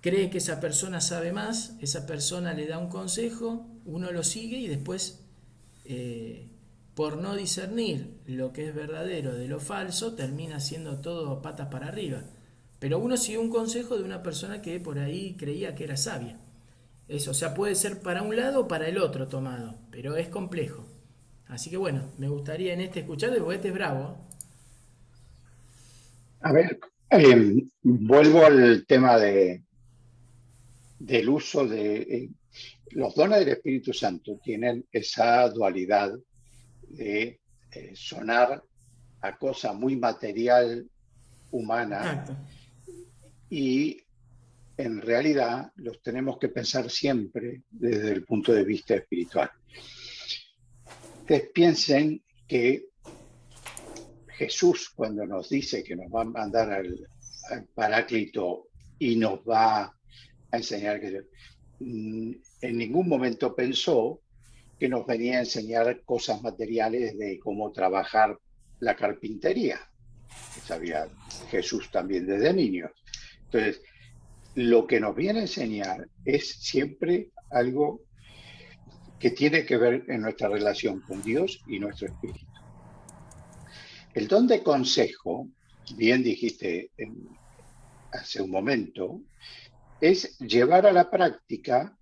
Speaker 1: cree que esa persona sabe más, esa persona le da un consejo, uno lo sigue y después, eh, por no discernir lo que es verdadero de lo falso, termina siendo todo patas para arriba. Pero uno sigue un consejo de una persona que por ahí creía que era sabia. Eso, o sea, puede ser para un lado o para el otro tomado, pero es complejo. Así que bueno, me gustaría en este escuchar, porque este es bravo.
Speaker 2: A ver, em, vuelvo al tema de, del uso de... Eh, los dones del Espíritu Santo tienen esa dualidad de eh, sonar a cosa muy material, humana, y en realidad los tenemos que pensar siempre desde el punto de vista espiritual ustedes piensen que Jesús, cuando nos dice que nos va a mandar al, Paráclito y nos va a enseñar que mm, en ningún momento pensó que nos venía a enseñar cosas materiales de cómo trabajar la carpintería. sabía Jesús también desde niños. Entonces, lo que nos viene a enseñar es siempre algo que tiene que ver en nuestra relación con Dios y nuestro espíritu. El don de consejo, bien dijiste hace un momento, es llevar a la práctica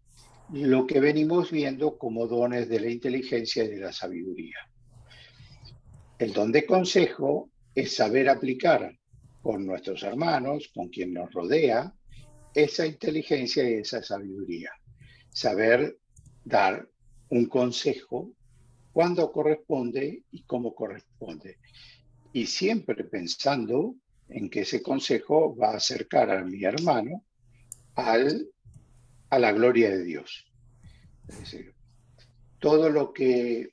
Speaker 2: lo que venimos viendo como dones de la inteligencia y de la sabiduría. El don de consejo es saber aplicar con nuestros hermanos, con quien nos rodea, esa inteligencia y esa sabiduría. Saber dar un consejo cuando corresponde y cómo corresponde. Y siempre pensando en que ese consejo va a acercar a mi hermano al, a la gloria de Dios. Es decir, todo lo que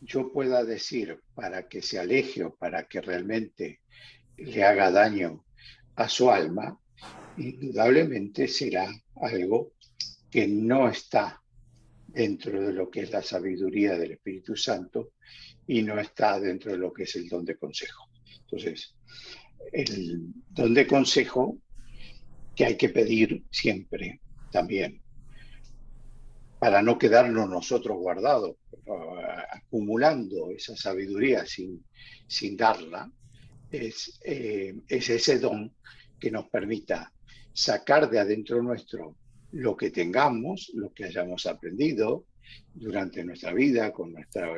Speaker 2: yo pueda decir para que se aleje o para que realmente le haga daño a su alma, indudablemente será algo que no está dentro de lo que es la sabiduría del Espíritu Santo y no está dentro de lo que es el don de consejo. Entonces, el don de consejo que hay que pedir siempre también, para no quedarnos nosotros guardados, acumulando esa sabiduría sin, sin darla, es, eh, es ese don que nos permita sacar de adentro nuestro lo que tengamos, lo que hayamos aprendido durante nuestra vida, con, nuestra,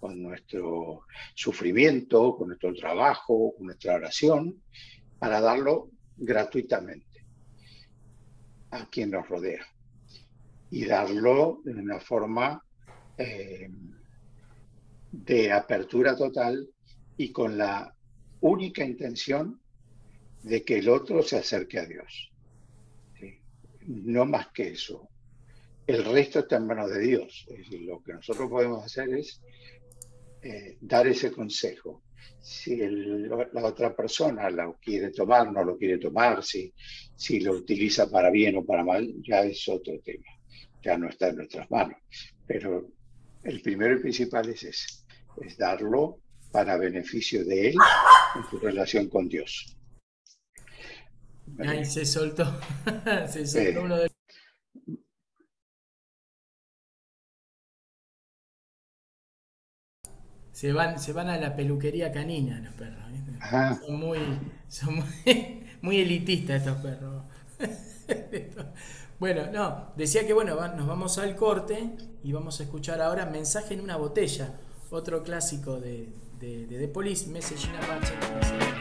Speaker 2: con nuestro sufrimiento, con nuestro trabajo, con nuestra oración, para darlo gratuitamente a quien nos rodea y darlo de una forma eh, de apertura total y con la única intención de que el otro se acerque a Dios. No más que eso. El resto está en manos de Dios. Lo que nosotros podemos hacer es eh, dar ese consejo. Si la otra persona lo quiere tomar, no lo quiere tomar, si, si lo utiliza para bien o para mal, ya es otro tema. Ya no está en nuestras manos. Pero el primero y principal es ese, es darlo para beneficio de él en su relación con Dios.
Speaker 5: Ahí se soltó, se soltó uno de Se van, se van a la peluquería canina los perros. Son muy, son muy, muy elitistas estos perros. Bueno, no, decía que bueno, nos vamos al corte y vamos a escuchar ahora Mensaje en una botella, otro clásico de, de, de The Police, Message in a Bottle.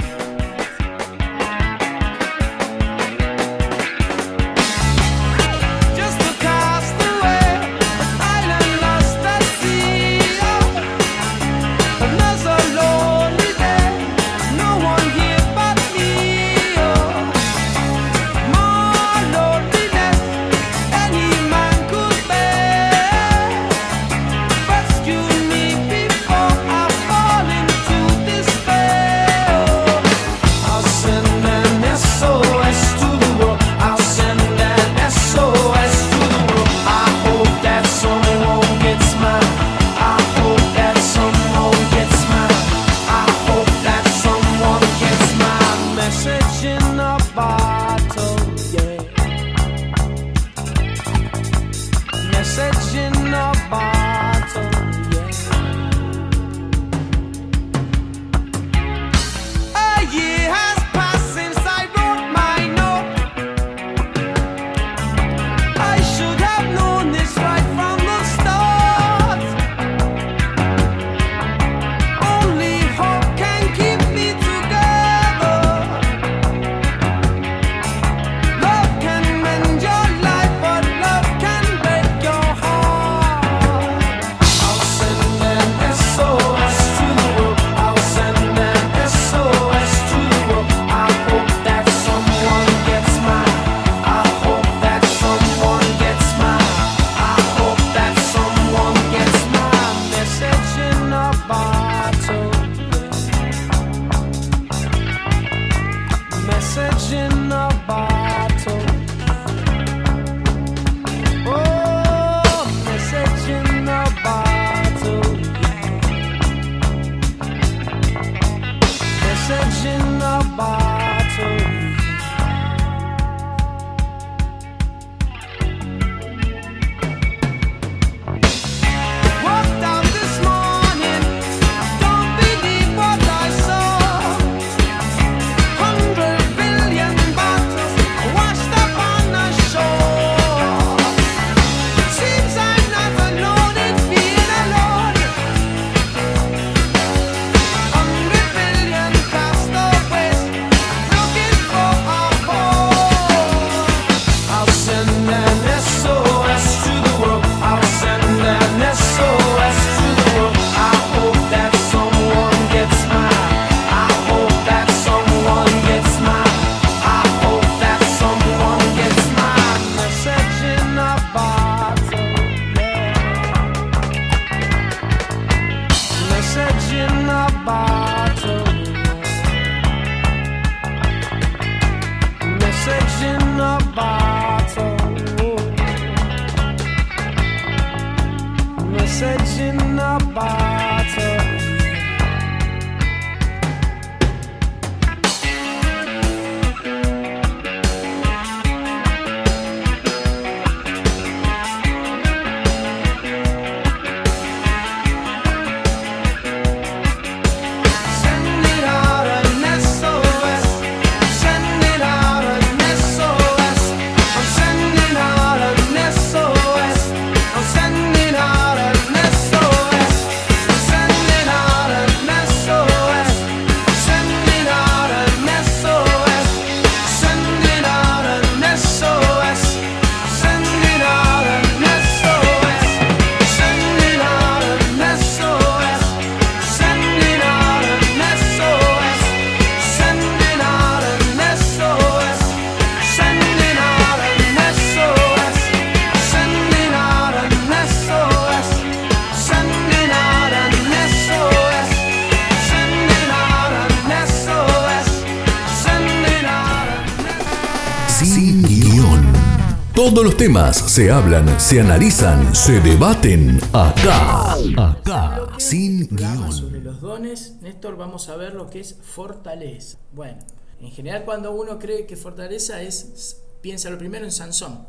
Speaker 3: Todos los temas se hablan, se analizan, se debaten acá. Acá, sin guion.
Speaker 1: Sobre los dones, Néstor, vamos a ver lo que es fortaleza. Bueno, en general cuando uno cree que fortaleza es, piensa lo primero en Sansón,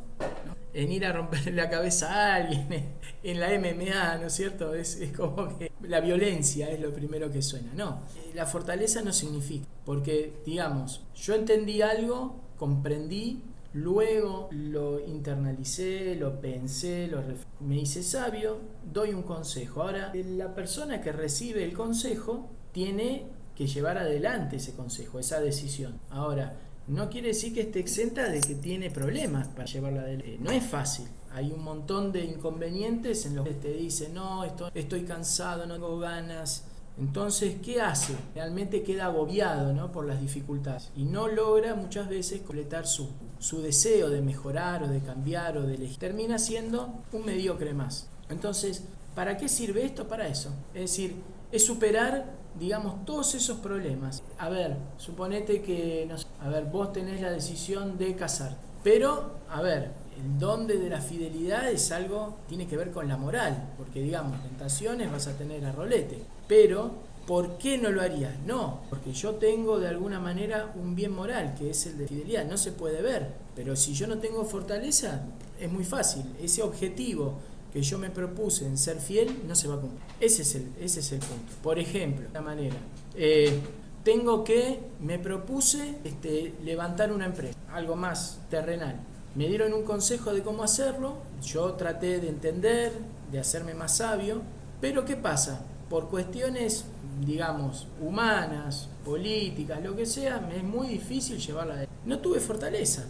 Speaker 1: en ir a romperle la cabeza a alguien, en la MMA, ¿no es cierto? Es, es, como que la violencia es lo primero que suena. No, la fortaleza no significa, porque digamos, yo entendí algo, comprendí, luego lo internalicé, lo pensé, lo me hice sabio, doy un consejo. Ahora, la persona que recibe el consejo tiene que llevar adelante ese consejo, esa decisión. Ahora, no quiere decir que esté exenta de que tiene problemas para llevarla adelante. No es fácil. Hay un montón de inconvenientes en los que te dice, no, estoy cansado, no tengo ganas. Entonces, ¿qué hace? Realmente queda agobiado ¿no? por las dificultades y no logra muchas veces completar su, su deseo de mejorar o de cambiar o de elegir. Termina siendo un mediocre más. Entonces, ¿para qué sirve esto? Para eso. Es decir, es superar, digamos, todos esos problemas. A ver, suponete que, a ver, vos tenés la decisión de casar, pero, a ver, el don de la fidelidad es algo, tiene que ver con la moral, porque digamos, tentaciones vas a tener a rolete, pero ¿por qué no lo harías? No, porque yo tengo de alguna manera un bien moral, que es el de fidelidad, no se puede ver, pero si yo no tengo fortaleza, es muy fácil, ese objetivo que yo me propuse en ser fiel no se va a cumplir. Ese es el, ese es el punto. Por ejemplo, de manera, eh, tengo que, me propuse este, levantar una empresa, algo más terrenal. Me dieron un consejo de cómo hacerlo, yo traté de entender, de hacerme más sabio, pero ¿qué pasa? Por cuestiones, digamos, humanas, políticas, lo que sea, me es muy difícil llevarla adelante. No tuve fortaleza,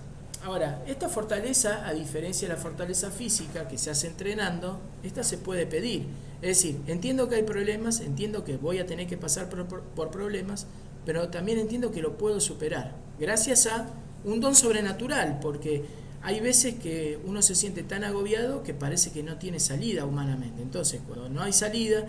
Speaker 1: Ahora, esta fortaleza, a diferencia de la fortaleza física que se hace entrenando, esta se puede pedir. Es decir, entiendo que hay problemas, entiendo que voy a tener que pasar por, problemas, pero también entiendo que lo puedo superar. Gracias a un don sobrenatural, porque hay veces que uno se siente tan agobiado que parece que no tiene salida humanamente. Entonces, cuando no hay salida,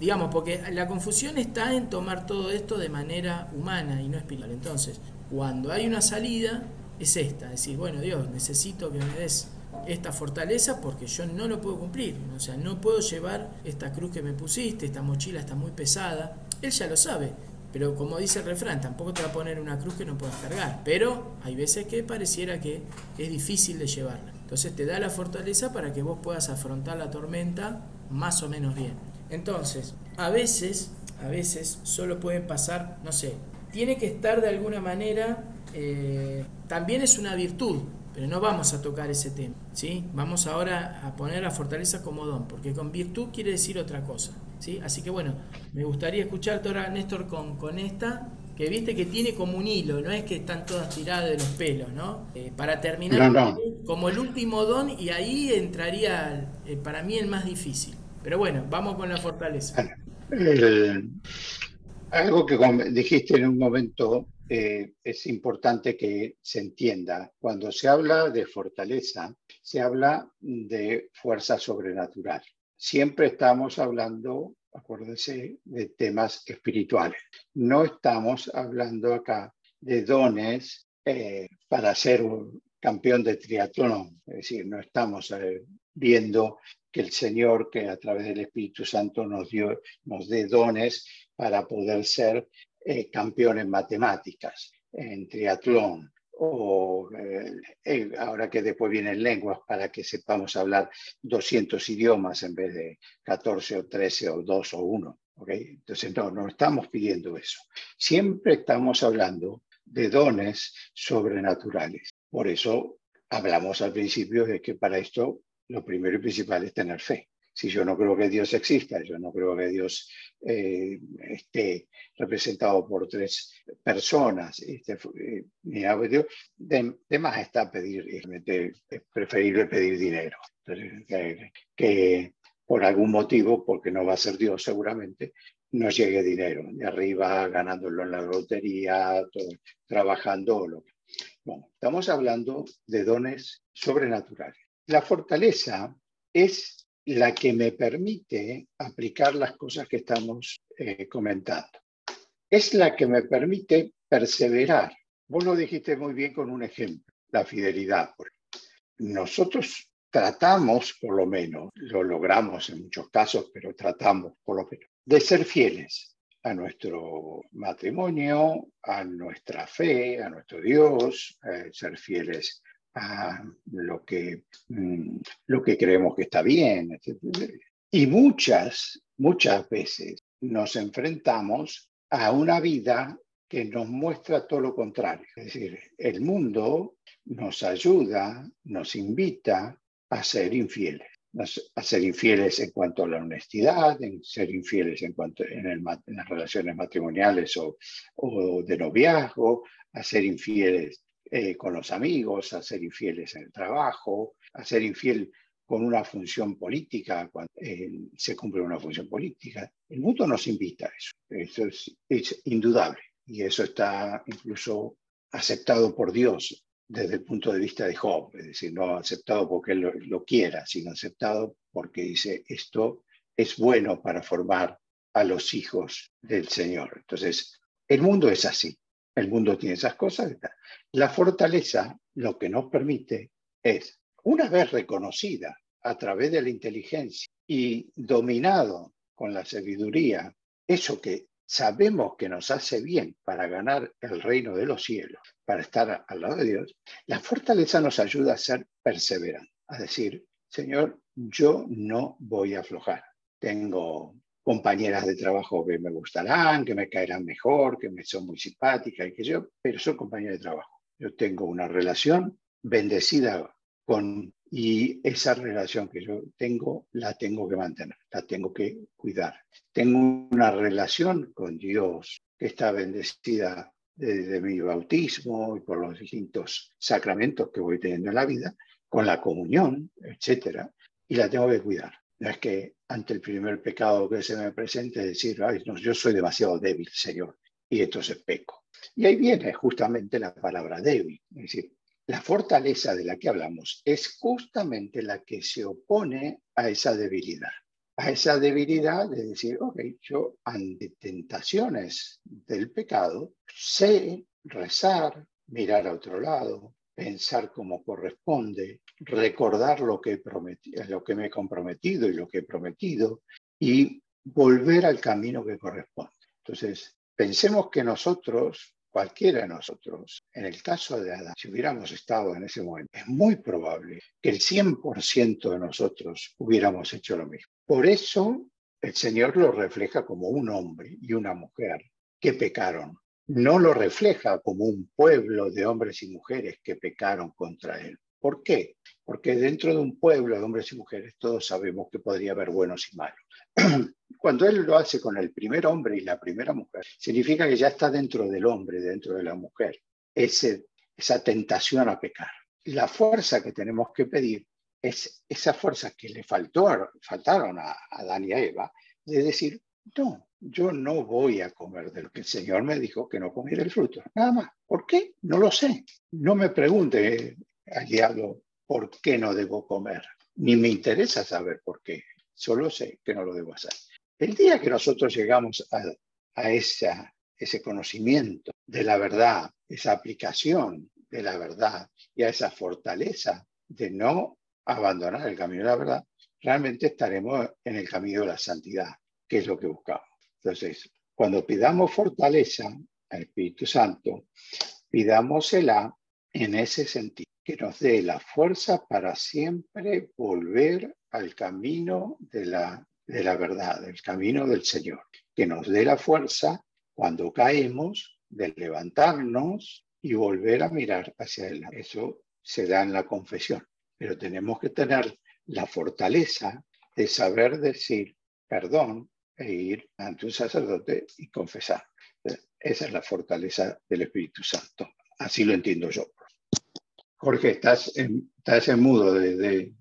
Speaker 1: digamos, porque la confusión está en tomar todo esto de manera humana y no espiritual. Entonces, cuando hay una salida, es esta, decir, bueno Dios, necesito que me des esta fortaleza porque yo no lo puedo cumplir, o sea, no puedo llevar esta cruz que me pusiste, esta mochila está muy pesada, él ya lo sabe, pero como dice el refrán, tampoco te va a poner una cruz que no puedas cargar, pero hay veces que pareciera que es difícil de llevarla, entonces te da la fortaleza para que vos puedas afrontar la tormenta más o menos bien. Entonces, a veces, a veces solo pueden pasar, no sé, tiene que estar de alguna manera eh, también es una virtud, pero no vamos a tocar ese tema. ¿sí? Vamos ahora a poner la fortaleza como don, porque con virtud quiere decir otra cosa. ¿sí? Así que bueno, me gustaría escucharte ahora, Néstor, con, con esta, que viste que tiene como un hilo, no es que están todas tiradas de los pelos, ¿no? Eh, para terminar, como el último don, y ahí entraría eh, para mí el más difícil. Pero bueno, vamos con la fortaleza.
Speaker 2: algo que dijiste en un momento eh, es importante que se entienda. Cuando se habla de fortaleza, se habla de fuerza sobrenatural. Siempre estamos hablando, acuérdense, de temas espirituales. No estamos hablando acá de dones eh, para ser un campeón de triatlón. Es decir, no estamos eh, viendo que el Señor, que a través del Espíritu Santo nos dio, nos dé dones para poder ser eh, campeón en matemáticas, en triatlón, o eh, ahora que después vienen lenguas para que sepamos hablar 200 idiomas en vez de 14 o 13 o 2 o 1. ¿okay? Entonces, no, no estamos pidiendo eso. Siempre estamos hablando de dones sobrenaturales. Por eso hablamos al principio de que para esto lo primero y principal es tener fe si yo no creo que Dios exista, yo no creo que Dios eh, esté representado por tres personas, este, eh, Dios, de, más está pedir, es preferible pedir dinero, que, por algún motivo, porque no va a ser Dios seguramente, no llegue dinero, de arriba ganándolo en la lotería, trabajando. Lo Bueno, estamos hablando de dones sobrenaturales. La fortaleza es la que me permite aplicar las cosas que estamos eh, comentando. Es la que me permite perseverar. Vos lo dijiste muy bien con un ejemplo, la fidelidad. nosotros tratamos, por lo menos, lo logramos en muchos casos, pero tratamos, por lo menos, de ser fieles a nuestro matrimonio, a nuestra fe, a nuestro Dios, eh, ser fieles a lo que, mm, lo que creemos que está bien. Y muchas, muchas veces nos enfrentamos a una vida que nos muestra todo lo contrario. Es decir, el mundo nos ayuda, nos invita a ser infieles. A ser infieles en cuanto a la honestidad, en ser infieles en cuanto en, en las relaciones matrimoniales o, o, de noviazgo, a ser infieles eh, con los amigos, a ser infieles en el trabajo, a ser infiel con una función política, cuando eh, se cumple una función política. El mundo nos invita a eso, eso es, es indudable y eso está incluso aceptado por Dios desde el punto de vista de Job, es decir, no aceptado porque él lo, quiera, sino aceptado porque dice, esto es bueno para formar a los hijos del Señor. Entonces, el mundo es así, el mundo tiene esas cosas. La fortaleza lo que nos permite es, una vez reconocida a través de la inteligencia y dominado con la sabiduría, eso que sabemos que nos hace bien para ganar el reino de los cielos, para estar al lado de Dios, la fortaleza nos ayuda a ser perseverantes, a decir, Señor, yo no voy a aflojar. Tengo compañeras de trabajo que me gustarán, que me caerán mejor, que me son muy simpáticas y que yo, pero son compañeras de trabajo. Yo tengo una relación bendecida con y esa relación que yo tengo la tengo que mantener, la tengo que cuidar. Tengo una relación con Dios que está bendecida desde mi bautismo y por los distintos sacramentos que voy teniendo en la vida, con la comunión, etcétera, y la tengo que cuidar. No es que ante el primer pecado que se me presente decir, Ay, no, yo soy demasiado débil, Señor, y entonces peco. Y ahí viene justamente la palabra débil, es decir, la fortaleza de la que hablamos es justamente la que se opone a esa debilidad. A esa debilidad de decir, ok, yo ante tentaciones del pecado sé rezar, mirar a otro lado, pensar como corresponde, recordar lo que, lo que me he comprometido y lo que he prometido y volver al camino que corresponde. Entonces, pensemos que nosotros cualquiera de nosotros, en el caso de Adán, si hubiéramos estado en ese momento, es muy probable que el 100% de nosotros hubiéramos hecho lo mismo. Por eso el Señor lo refleja como un hombre y una mujer que pecaron. No lo refleja como un pueblo de hombres y mujeres que pecaron contra Él. ¿Por qué? Porque dentro de un pueblo de hombres y mujeres todos sabemos que podría haber buenos y malos. Cuando él lo hace con el primer hombre y la primera mujer, significa que ya está dentro del hombre, dentro de la mujer, ese, esa tentación a pecar. La fuerza que tenemos que pedir es esa fuerza que le faltó, faltaron a Adán y a Eva, de decir, no, yo no voy a comer de lo que el Señor me dijo que no comiera el fruto. Nada más. ¿Por qué? No lo sé. No me pregunte al diablo por qué no debo comer. Ni me interesa saber por qué. Solo sé que no lo debo hacer. El día que nosotros llegamos a, ese conocimiento de la verdad, esa aplicación de la verdad y a esa fortaleza de no abandonar el camino de la verdad, realmente estaremos en el camino de la santidad, que es lo que buscamos. Entonces, cuando pidamos fortaleza al Espíritu Santo, pidámosela en ese sentido, que nos dé la fuerza para siempre volver al camino de la de la verdad, del camino del Señor, que nos dé la fuerza cuando caemos de levantarnos y volver a mirar hacia Él. Eso se da en la confesión, pero tenemos que tener la fortaleza de saber decir perdón e ir ante un sacerdote y confesar. Esa es la fortaleza del Espíritu Santo. Así lo entiendo yo. Jorge, estás en, estás en mudo de,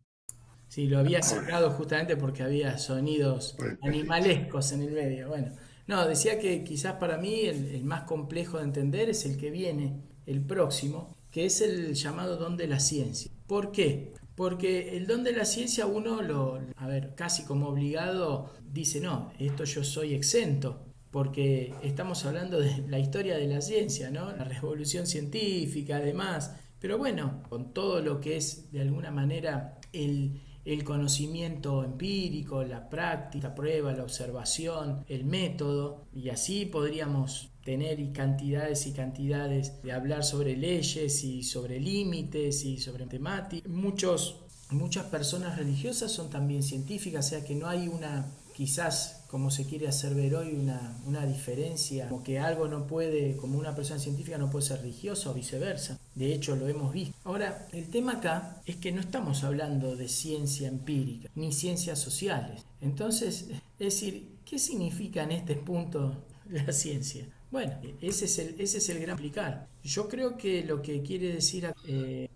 Speaker 1: Sí, lo había sacado justamente porque había sonidos animalescos en el medio. Bueno, no, decía que quizás para mí el, más complejo de entender es el que viene, el próximo, que es el llamado don de la ciencia. ¿Por qué? Porque el don de la ciencia uno lo, a ver, casi como obligado dice, no, esto yo soy exento, porque estamos hablando de la historia de la ciencia, ¿no? La revolución científica, además, Pero bueno, con todo lo que es de alguna manera el, el conocimiento empírico, la práctica, la prueba, la observación, el método, y así podríamos tener cantidades y cantidades de hablar sobre leyes y sobre límites y sobre temáticas. Muchos, muchas personas religiosas son también científicas, o sea que no hay una, quizás como se quiere hacer ver hoy, una, una diferencia, como que algo no puede, como una persona científica no puede ser religiosa o viceversa. De hecho, lo hemos visto. Ahora, el tema acá es que no estamos hablando de ciencia empírica, ni ciencias sociales. Entonces, es decir, ¿qué significa en este punto la ciencia? Bueno, ese es el, ese es el gran aplicar. Yo creo que lo que quiere decir eh,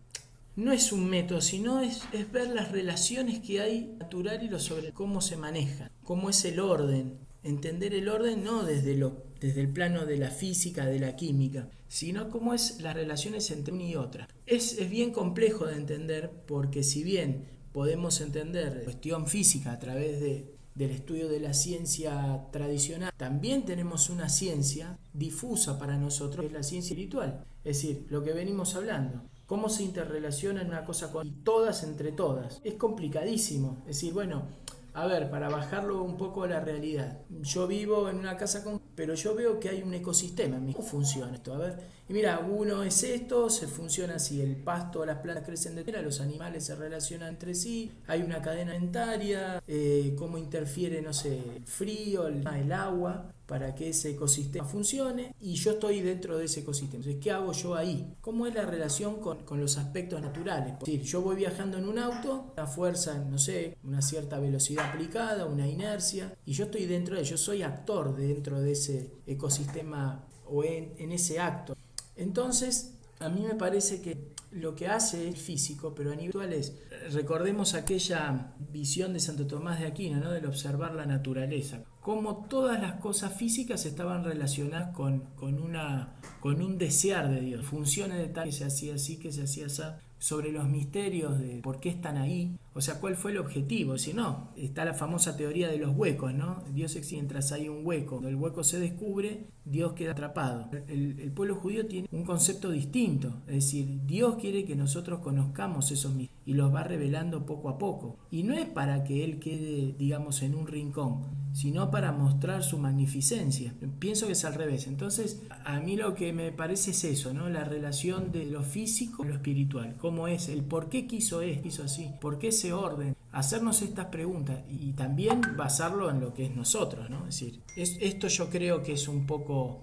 Speaker 1: no es un método, sino es, es, ver las relaciones que hay natural y lo sobre cómo se manejan, cómo es el orden. Entender el orden no desde, lo, desde el plano de la física, de la química, sino cómo es las relaciones entre una y otra. Es, es bien complejo de entender porque si bien podemos entender cuestión física a través de del estudio de la ciencia tradicional, también tenemos una ciencia difusa para nosotros, que es la ciencia espiritual. Es decir, lo que venimos hablando. ¿Cómo se interrelaciona una cosa con todas entre todas? Es complicadísimo. Es decir, bueno, a ver, para bajarlo un poco a la realidad. Yo vivo en una casa con... Pero yo veo que hay un ecosistema. ¿Cómo funciona esto? A ver. Y mira, uno es esto, se funciona así. El pasto, las plantas crecen de tierra, los animales se relacionan entre sí. Hay una cadena alimentaria. Eh, cómo interfiere, no sé, el frío, el, el agua para que ese ecosistema funcione y yo estoy dentro de ese ecosistema. Entonces, ¿qué hago yo ahí? ¿Cómo es la relación con, con los aspectos naturales? Es decir, yo voy viajando en un auto, la fuerza, no sé, una cierta velocidad aplicada, una inercia, y yo estoy dentro de, yo soy actor dentro de ese ecosistema o en, en ese acto. Entonces, a mí me parece que lo que hace es físico, pero a nivel es, recordemos aquella visión de Santo Tomás de Aquino, ¿no? del observar la naturaleza, como todas las cosas físicas estaban relacionadas con, con, una, con un desear de Dios, funciones de tal que se hacía así, que se hacía así, sobre los misterios de por qué están ahí, o sea, cuál fue el objetivo. Si no, está la famosa teoría de los huecos, ¿no? Dios existe mientras hay un hueco. Cuando el hueco se descubre, Dios queda atrapado. El, pueblo judío tiene un concepto distinto, es decir, Dios quiere que nosotros conozcamos esos misterios y los va revelando poco a poco. Y no es para que Él quede, digamos, en un rincón, sino para mostrar su magnificencia. Pienso que es al revés. Entonces, a mí lo que me parece es eso, ¿no? La relación de lo físico con lo espiritual. ¿Cómo es? El por qué quiso esto, hizo así, por qué orden. Hacernos estas preguntas y también basarlo en lo que es nosotros, ¿no? Es decir, es, esto yo creo que es un poco,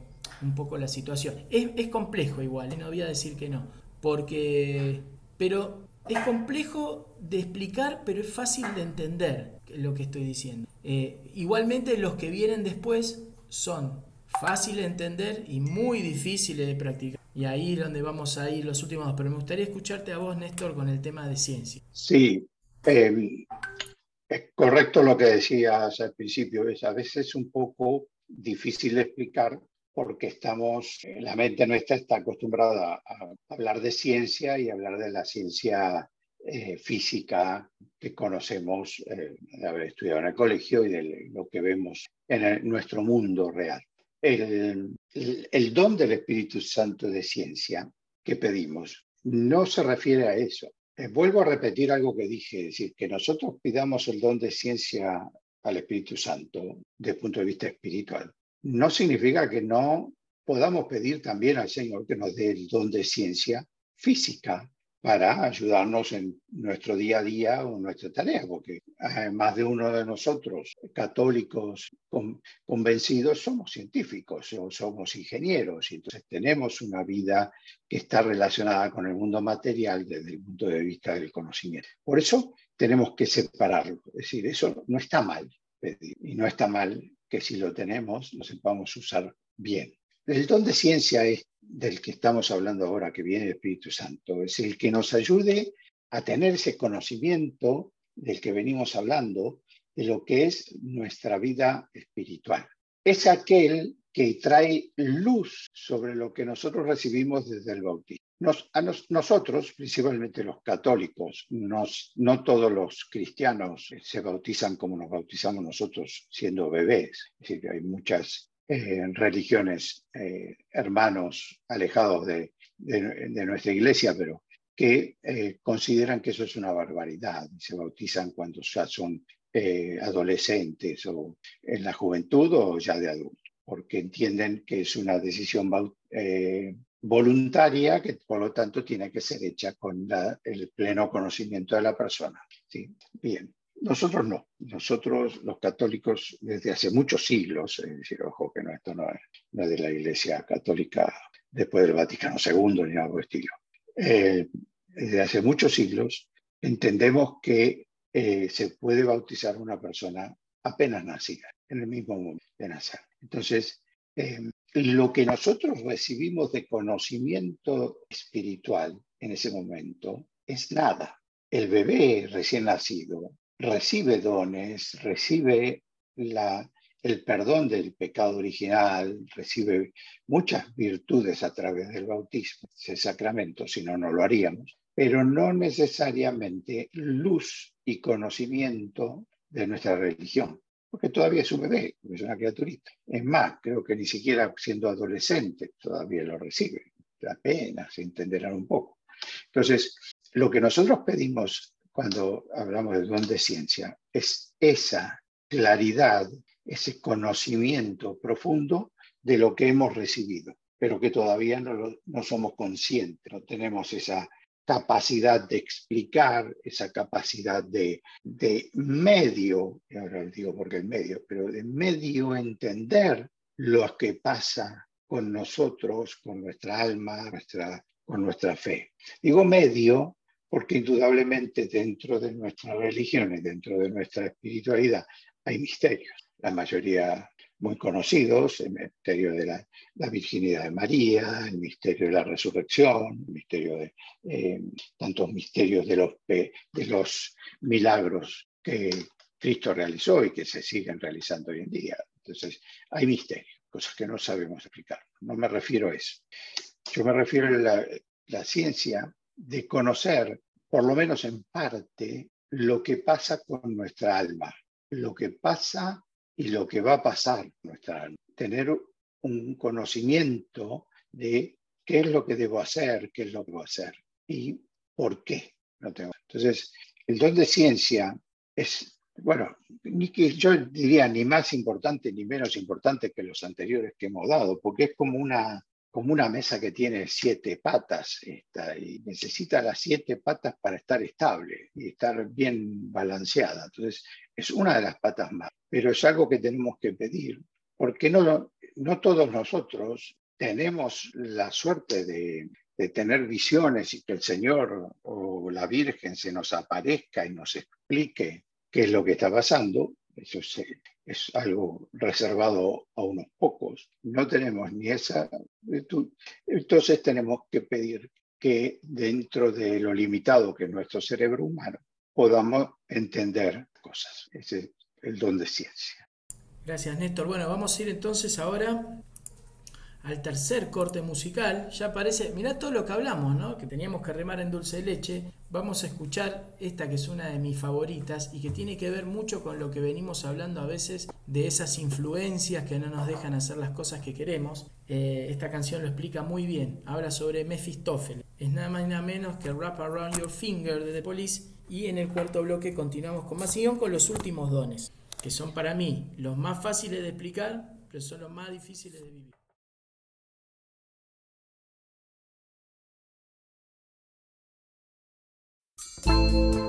Speaker 1: la situación. Es, complejo igual, ¿eh? no voy a decir que no, porque... Pero es complejo de explicar, pero es fácil de entender lo que estoy diciendo. Eh, igualmente los que vienen después son fáciles de entender y muy difíciles de practicar. Y ahí es donde vamos a ir los últimos Pero me gustaría escucharte a vos, Néstor, con el tema de ciencia.
Speaker 2: Sí, es correcto lo que decías al principio. Es a veces un poco difícil explicar porque estamos, eh, la mente nuestra está acostumbrada a hablar de ciencia y hablar de la ciencia eh, física que conocemos eh, de haber estudiado en el colegio y de lo que vemos en nuestro mundo real. El, don del Espíritu Santo de ciencia que pedimos no se refiere a eso. Eh, vuelvo a repetir algo que dije, es decir, que nosotros pidamos el don de ciencia al Espíritu Santo desde el punto de vista espiritual. No significa que no podamos pedir también al Señor que nos dé el don de ciencia física para ayudarnos en nuestro día a día o nuestra tarea, porque más de uno de nosotros, católicos convencidos, somos científicos o somos ingenieros, y entonces tenemos una vida que está relacionada con el mundo material desde el punto de vista del conocimiento. Por eso tenemos que separarlo, es decir, eso no está mal y no está mal que si lo tenemos lo sepamos usar bien. El don de ciencia es del que estamos hablando ahora, que viene el Espíritu Santo, es el que nos ayude a tener ese conocimiento del que venimos hablando, de lo que es nuestra vida espiritual. Es aquel que trae luz sobre lo que nosotros recibimos desde el bautismo. Nos, a nos, nosotros, principalmente los católicos, no todos los cristianos se bautizan como nos bautizamos nosotros siendo bebés. Es decir, hay muchas eh, religiones, eh, hermanos alejados de, nuestra iglesia, pero que eh, consideran que eso es una barbaridad y se bautizan cuando ya son eh, adolescentes o en la juventud o ya de adultos, porque entienden que es una decisión voluntaria que por lo tanto tiene que ser hecha con el pleno conocimiento de la persona. ¿sí? Bien, nosotros no, nosotros los católicos desde hace muchos siglos, es decir, ojo que no, esto no es, de la Iglesia Católica después del Vaticano II ni algo de estilo. Eh, desde hace muchos siglos entendemos que eh, se puede bautizar una persona apenas nacida, en el mismo momento de nacer. Entonces, em, lo que nosotros recibimos de conocimiento espiritual en ese momento es nada. El bebé recién nacido recibe dones, recibe la, el perdón del pecado original, recibe muchas virtudes a través del bautismo, ese sacramento, si no, no lo haríamos, pero no necesariamente luz y conocimiento de nuestra religión, porque todavía es un bebé, es una criaturita. Es más, creo que ni siquiera siendo adolescente todavía lo recibe, apenas entenderán un poco. Entonces, lo que nosotros pedimos cuando hablamos de don de ciencia es esa claridad, ese conocimiento profundo de lo que hemos recibido, pero que todavía no, no somos conscientes, no tenemos esa capacidad de explicar, esa capacidad de, de medio, y ahora digo porque el medio, pero de medio entender lo que pasa con nosotros, con nuestra alma, nuestra, con nuestra fe. Digo medio porque indudablemente dentro de nuestra religión y dentro de nuestra espiritualidad hay misterios. La mayoría muy conocidos, el misterio de la, virginidad de María, el misterio de la resurrección, el misterio de eh, tantos misterios de los, de los milagros que Cristo realizó y que se siguen realizando hoy en día. Entonces, hay misterios, cosas que no sabemos explicar. No me refiero a eso. Yo me refiero a la, la ciencia de conocer, por lo menos en parte, lo que pasa con nuestra alma, lo que pasa y lo que va a pasar nuestra Tener un conocimiento de qué es lo que debo hacer, qué es lo que a hacer y por qué no tengo. Entonces, el don de ciencia es, bueno, ni que yo diría ni más importante ni menos importante que los anteriores que hemos dado, porque es como una, como una mesa que tiene siete patas esta, y necesita las siete patas para estar estable y estar bien balanceada. Entonces, es una de las patas más pero es algo que tenemos que pedir, porque no, no todos nosotros tenemos la suerte de, tener visiones y que el Señor o la Virgen se nos aparezca y nos explique qué es lo que está pasando. Eso es, es algo reservado a unos pocos. No tenemos ni esa. Entonces tenemos que pedir que dentro de lo limitado que es nuestro cerebro humano podamos entender cosas. Ese el don de ciencia.
Speaker 1: Gracias, Néstor. Bueno, vamos a ir entonces ahora al tercer corte musical. Ya aparece, mirá todo lo que hablamos, ¿no? Que teníamos que remar en dulce leche. Vamos a escuchar esta que es una de mis favoritas y que tiene que ver mucho con lo que venimos hablando a veces de esas influencias que no nos dejan hacer las cosas que queremos. Eh, esta canción lo explica muy bien. Habla sobre Mephistófeles. Es nada más y nada menos que Wrap Around Your Finger de The Police y en el cuarto bloque continuamos con más guion con los últimos dones, que son para mí los más fáciles de explicar, pero son los más difíciles de vivir. Bye.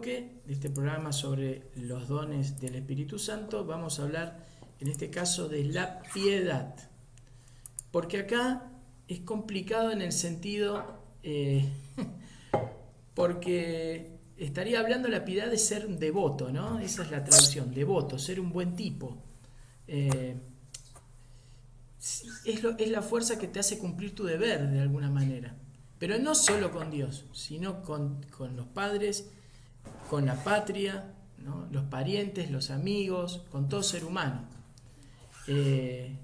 Speaker 1: De este programa sobre los dones del Espíritu Santo. Vamos a hablar en este caso de la piedad. Porque acá es complicado en el sentido, eh, porque estaría hablando la piedad de ser devoto, ¿no? Esa es la traducción, devoto, ser un buen tipo. Eh, es, es la fuerza que te hace cumplir tu deber de alguna manera. Pero no solo con Dios, sino con, los padres, con la patria, los parientes, los amigos, con todo ser humano. Eh,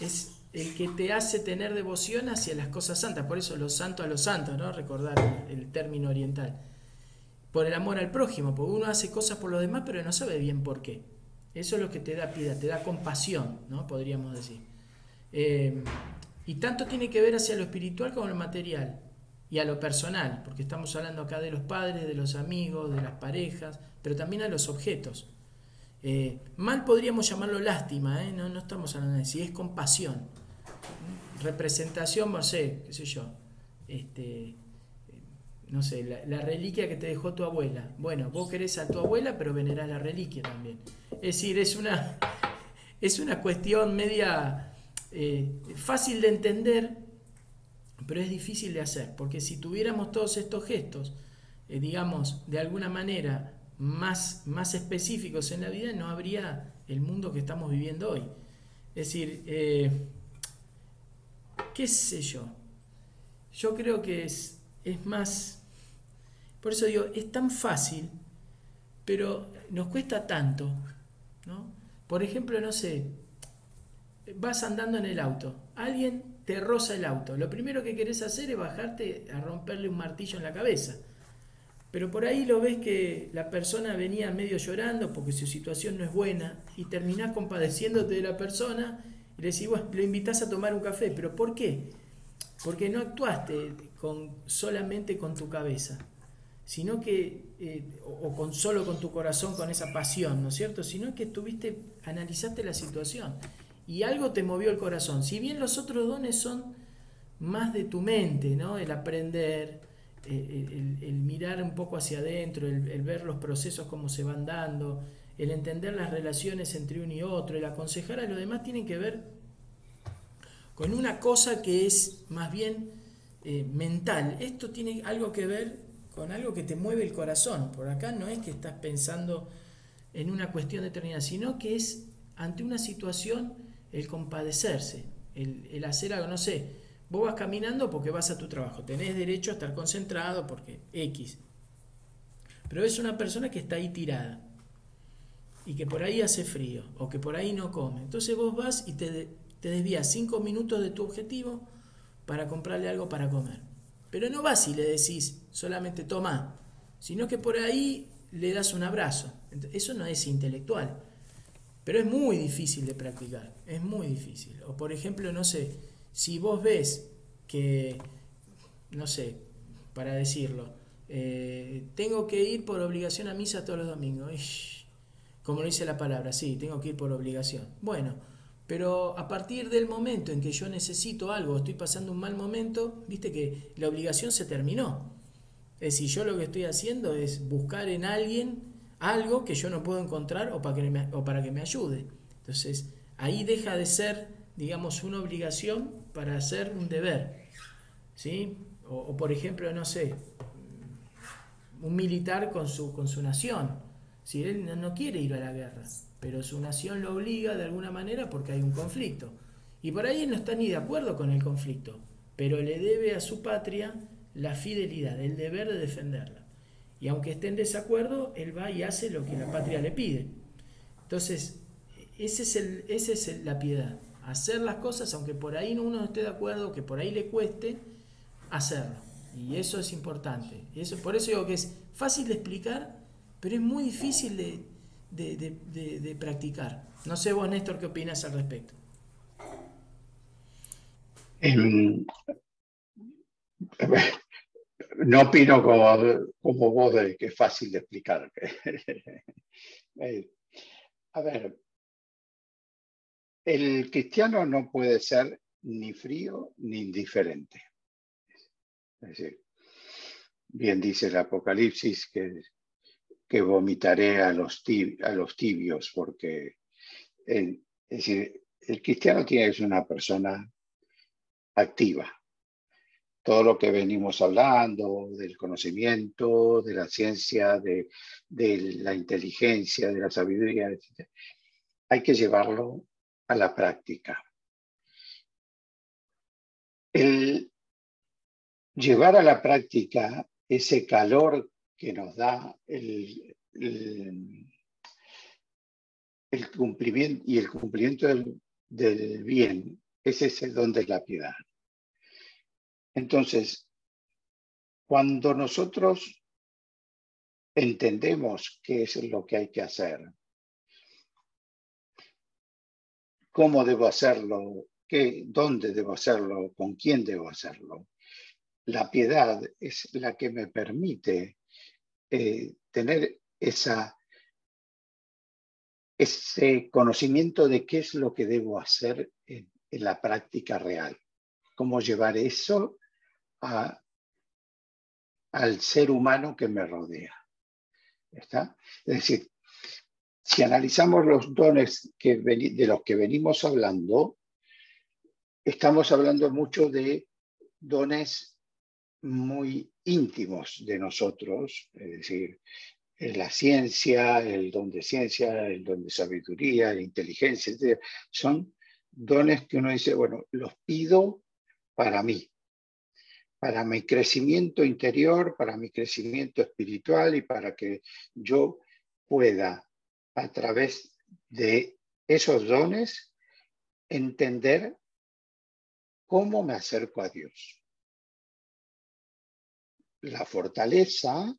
Speaker 1: es el que te hace tener devoción hacia las cosas santas, por eso los santos a los santos, ¿no? recordar el, término oriental. Por el amor al prójimo, porque uno hace cosas por los demás, pero no sabe bien por qué. Eso es lo que te da piedad, te da compasión, ¿no? podríamos decir. Eh, y tanto tiene que ver hacia lo espiritual como lo material y a lo personal, porque estamos hablando acá de los padres, de los amigos, de las parejas, pero también a los objetos. Eh, mal podríamos llamarlo lástima, ¿eh? no, no estamos hablando de si es compasión. Representación, no sé, qué sé yo, este, no sé, la, reliquia que te dejó tu abuela. Bueno, vos querés a tu abuela, pero venerás la reliquia también. Es decir, es una, es una cuestión media eh, fácil de entender, pero es difícil de hacer, porque si tuviéramos todos estos gestos, eh, digamos, de alguna manera más, más específicos en la vida, no habría el mundo que estamos viviendo hoy. Es decir, eh, qué sé yo, yo creo que es, es más, por eso digo, es tan fácil, pero nos cuesta tanto, ¿no? Por ejemplo, no sé, vas andando en el auto, alguien te roza el auto, lo primero que querés hacer es bajarte a romperle un martillo en la cabeza. Pero por ahí lo ves que la persona venía medio llorando porque su situación no es buena y terminás compadeciéndote de la persona y le decís, bueno, lo invitas a tomar un café. ¿Pero por qué? Porque no actuaste con, solamente con tu cabeza, sino que, eh, o, con solo con tu corazón, con esa pasión, ¿no es cierto? Sino que tuviste, analizaste la situación y algo te movió el corazón. Si bien los otros dones son más de tu mente, ¿no? El aprender, eh, el, mirar un poco hacia adentro, el, ver los procesos como se van dando, el entender las relaciones entre uno y otro, el aconsejar a los demás, tienen que ver con una cosa que es más bien eh, mental. Esto tiene algo que ver con algo que te mueve el corazón. Por acá no es que estás pensando en una cuestión determinada, sino que es ante una situación el compadecerse, el, hacer algo, no sé, vos vas caminando porque vas a tu trabajo, tenés derecho a estar concentrado porque X, pero es una persona que está ahí tirada y que por ahí hace frío o que por ahí no come. Entonces vos vas y te, te desvías cinco minutos de tu objetivo para comprarle algo para comer. Pero no vas y le decís solamente toma, sino que por ahí le das un abrazo. Eso no es intelectual. Pero es muy difícil de practicar, es muy difícil. O por ejemplo, no sé, si vos ves que, no sé, para decirlo, eh, tengo que ir por obligación a misa todos los domingos. como dice la palabra, sí, tengo que ir por obligación. Bueno, pero a partir del momento en que yo necesito algo, estoy pasando un mal momento, viste que la obligación se terminó. Es decir, yo lo que estoy haciendo es buscar en alguien algo que yo no puedo encontrar o para que me, o para que me ayude. Entonces, ahí deja de ser, digamos, una obligación para hacer un deber. ¿sí? O, por ejemplo, no sé, un militar con su, con su nación. Si él no, quiere ir a la guerra, pero su nación lo obliga de alguna manera porque hay un conflicto. Y por ahí no está ni de acuerdo con el conflicto, pero le debe a su patria la fidelidad, el deber de defenderla. Y aunque esté en desacuerdo, él va y hace lo que la patria le pide. Entonces, ese es, el, ese es la piedad. Hacer las cosas, aunque por ahí uno no esté de acuerdo, que por ahí le cueste, hacerlo. Y eso es importante. eso, por eso digo que es fácil de explicar, pero es muy difícil de, de practicar. No sé vos, Néstor, qué opinas al respecto.
Speaker 2: Em, no opino como, vos de que es fácil de explicar. Eh, a ver, el cristiano no puede ser ni frío ni indiferente. Es decir, bien dice el Apocalipsis que, que vomitaré a los, a los tibios, porque el, es decir, el cristiano tiene que ser una persona activa. Todo lo que venimos hablando del conocimiento, de la ciencia, de, la inteligencia, de la sabiduría, etc., hay que llevarlo a la práctica. El llevar a la práctica ese calor que nos da el, el, cumplimiento y el cumplimiento del, del bien, ese es el don de la piedad. Entonces, cuando nosotros entendemos qué es lo que hay que hacer, cómo debo hacerlo, qué, dónde debo hacerlo, con quién debo hacerlo, la piedad es la que me permite eh, tener esa, ese conocimiento de qué es lo que debo hacer en, la práctica real, cómo llevar eso al ser humano que me rodea. ¿Está? Es decir, si analizamos los dones que, de los que venimos hablando, estamos hablando mucho de dones muy íntimos de nosotros, es decir, la ciencia, el don de ciencia, el don de sabiduría, la inteligencia, son dones que uno dice, bueno, los pido para mí, para mi crecimiento interior, para mi crecimiento espiritual y para que yo pueda, a través de esos dones, entender cómo me acerco a Dios. La fortaleza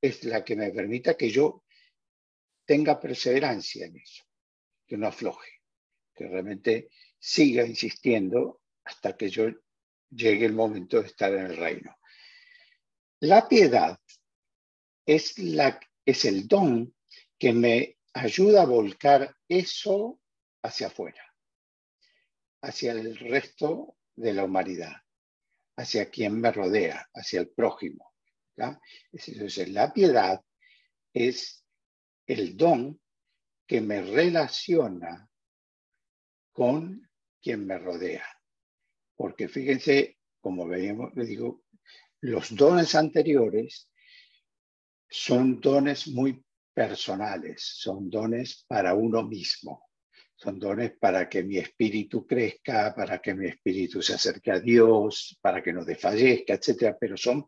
Speaker 2: es la que me permita que yo tenga perseverancia en eso, que no afloje, que realmente siga insistiendo hasta que yo llegue el momento de estar en el reino. La piedad es, la, es el don que me ayuda a volcar eso hacia afuera, hacia el resto de la humanidad hacia quien me rodea, hacia el prójimo. Entonces, la piedad es el don que me relaciona con quien me rodea. Porque fíjense, como veíamos, le digo, los dones anteriores son dones muy personales, son dones para uno mismo son dones para que mi espíritu crezca, para que mi espíritu se acerque a Dios, para que no desfallezca, etcétera, pero son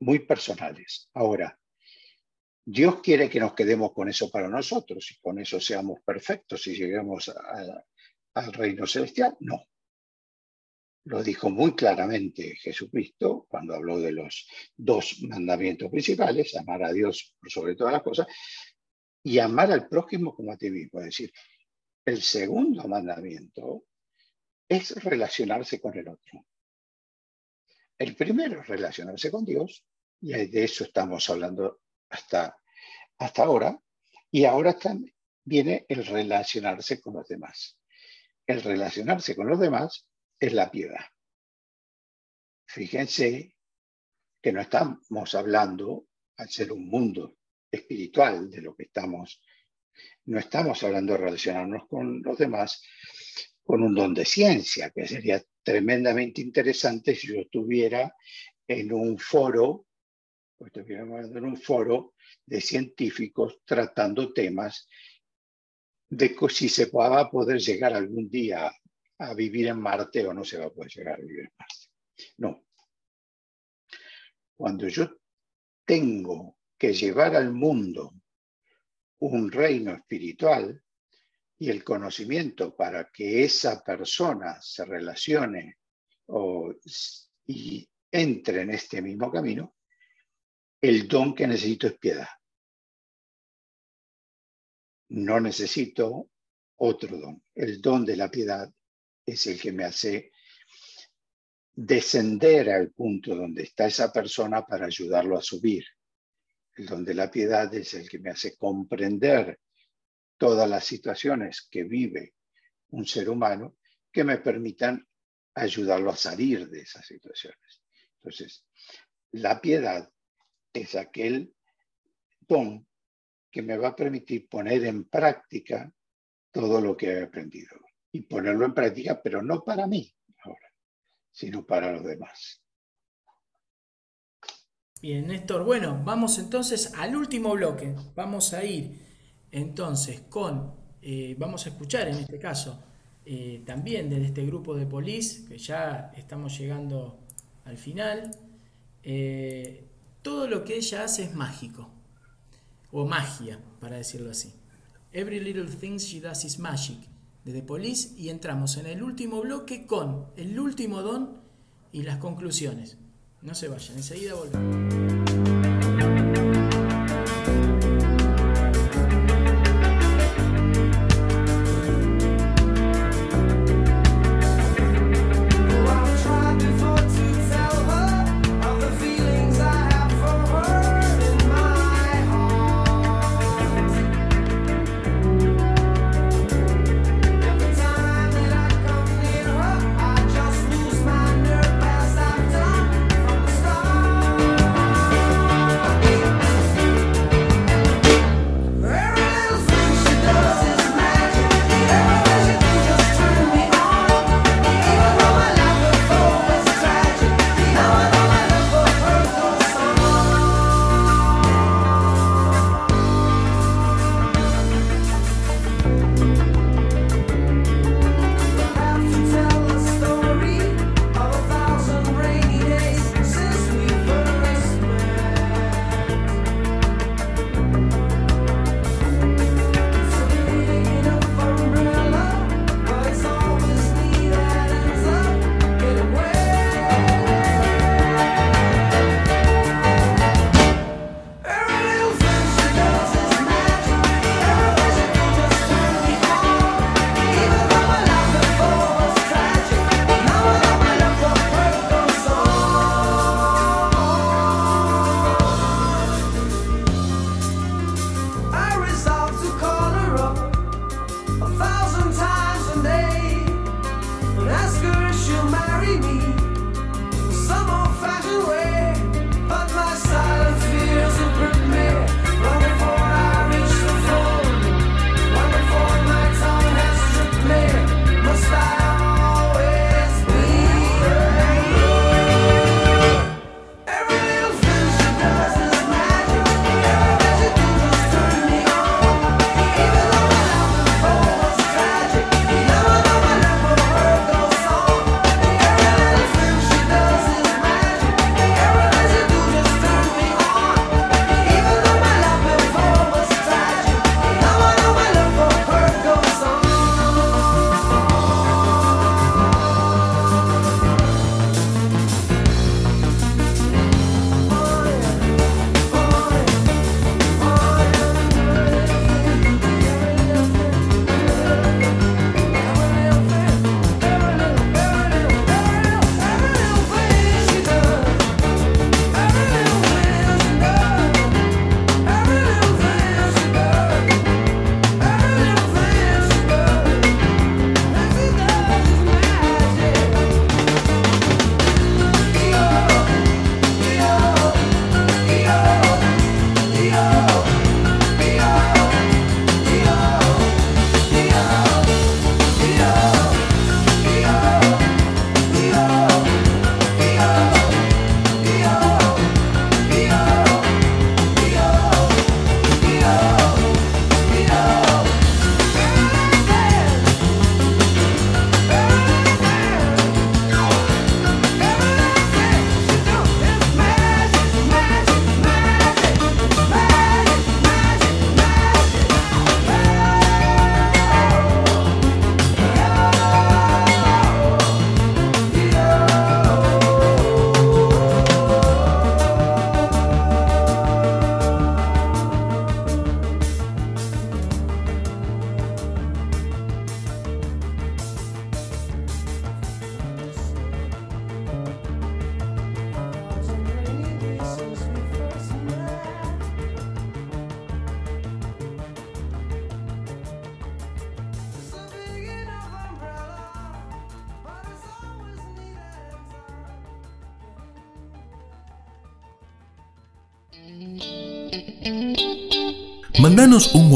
Speaker 2: muy personales. Ahora, Dios quiere que nos quedemos con eso para nosotros y con eso seamos perfectos y lleguemos al reino celestial. No. Lo dijo muy claramente Jesucristo cuando habló de los dos mandamientos principales, amar a Dios sobre todas las cosas y amar al prójimo como a ti mismo. Es decir, el segundo mandamiento es relacionarse con el otro. El primero es relacionarse con Dios, y de eso estamos hablando hasta, hasta ahora, y ahora viene el relacionarse con los demás. El relacionarse con los demás es la piedad. Fíjense que no estamos hablando, al ser un mundo espiritual de lo que estamos no estamos hablando de relacionarnos con los demás con un don de ciencia, que sería tremendamente interesante si yo estuviera en un foro, en un foro de científicos tratando temas de si se va poder llegar algún día a vivir en Marte o no se va a poder llegar a vivir en Marte. No. Cuando yo tengo que llevar al mundo un reino espiritual y el conocimiento para que esa persona se relacione y entre en este mismo camino, el don que necesito es piedad. No necesito otro don. El don de la piedad es el que me hace descender al punto donde está esa persona para ayudarlo a subir donde la piedad es el que me hace comprender todas las situaciones que vive un ser humano que me permitan ayudarlo a salir de esas situaciones. Entonces, La piedad es aquel don que me va a permitir poner en práctica todo lo que he aprendido. Y ponerlo en práctica, pero no para mí ahora, sino para los demás.
Speaker 1: Bien, Néstor. Bueno, vamos entonces al último bloque. Vamos a ir entonces con, eh, vamos a escuchar en este caso, eh, también desde este grupo de polis, que ya estamos llegando al final, eh, todo lo que ella hace es mágico, o magia, para decirlo así. Every little thing she does is magic, de The Police, y entramos en el último bloque con el último don y las conclusiones. No se vayan, enseguida volvemos.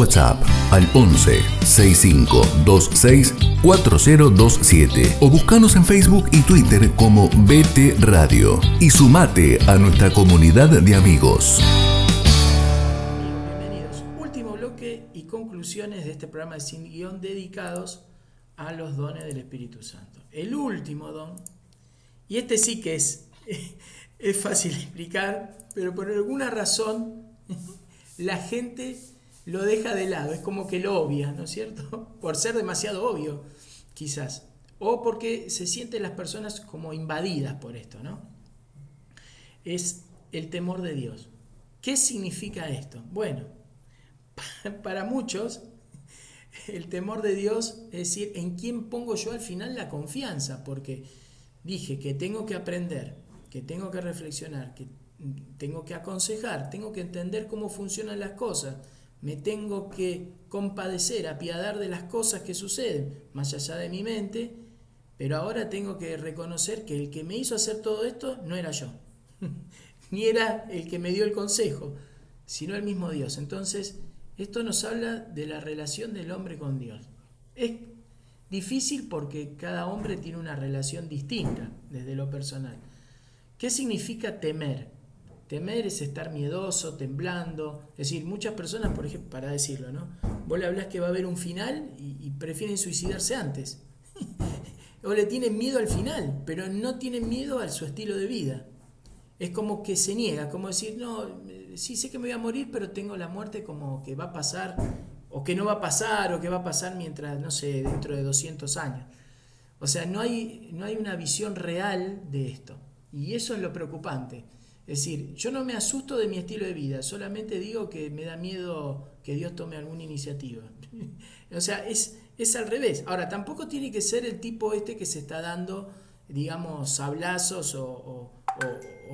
Speaker 3: WhatsApp al 11 6526 4027 o buscanos en Facebook y Twitter como BT Radio y sumate a nuestra comunidad de amigos.
Speaker 1: Bienvenidos. Último bloque y conclusiones de este programa de Sin Guión dedicados a los dones del Espíritu Santo. El último don, y este sí que es, es fácil explicar, pero por alguna razón la gente lo deja de lado, es como que lo obvia, ¿no es cierto? Por ser demasiado obvio, quizás. O porque se sienten las personas como invadidas por esto, ¿no? Es el temor de Dios. ¿Qué significa esto? Bueno, para muchos, el temor de Dios es decir, ¿en quién pongo yo al final la confianza? Porque dije que tengo que aprender, que tengo que reflexionar, que tengo que aconsejar, tengo que entender cómo funcionan las cosas me tengo que compadecer, apiadar de las cosas que suceden, más allá de mi mente, pero ahora tengo que reconocer que el que me hizo hacer todo esto no era yo, ni era el que me dio el consejo, sino el mismo Dios. Entonces, esto nos habla de la relación del hombre con Dios. Es difícil porque cada hombre tiene una relación distinta desde lo personal. ¿Qué significa temer? Temer es estar miedoso, temblando. Es decir, muchas personas, por ejemplo, para decirlo, ¿no? Vos le hablas que va a haber un final y, prefieren suicidarse antes. o le tienen miedo al final, pero no tienen miedo a su estilo de vida. Es como que se niega, como decir, no, sí sé que me voy a morir, pero tengo la muerte como que va a pasar, o que no va a pasar, o que va a pasar mientras, no sé, dentro de 200 años. O sea, no hay, no hay una visión real de esto. Y eso es lo preocupante. Es decir, yo no me asusto de mi estilo de vida, solamente digo que me da miedo que Dios tome alguna iniciativa. o sea, es, es al revés. Ahora, tampoco tiene que ser el tipo este que se está dando, digamos, sablazos o,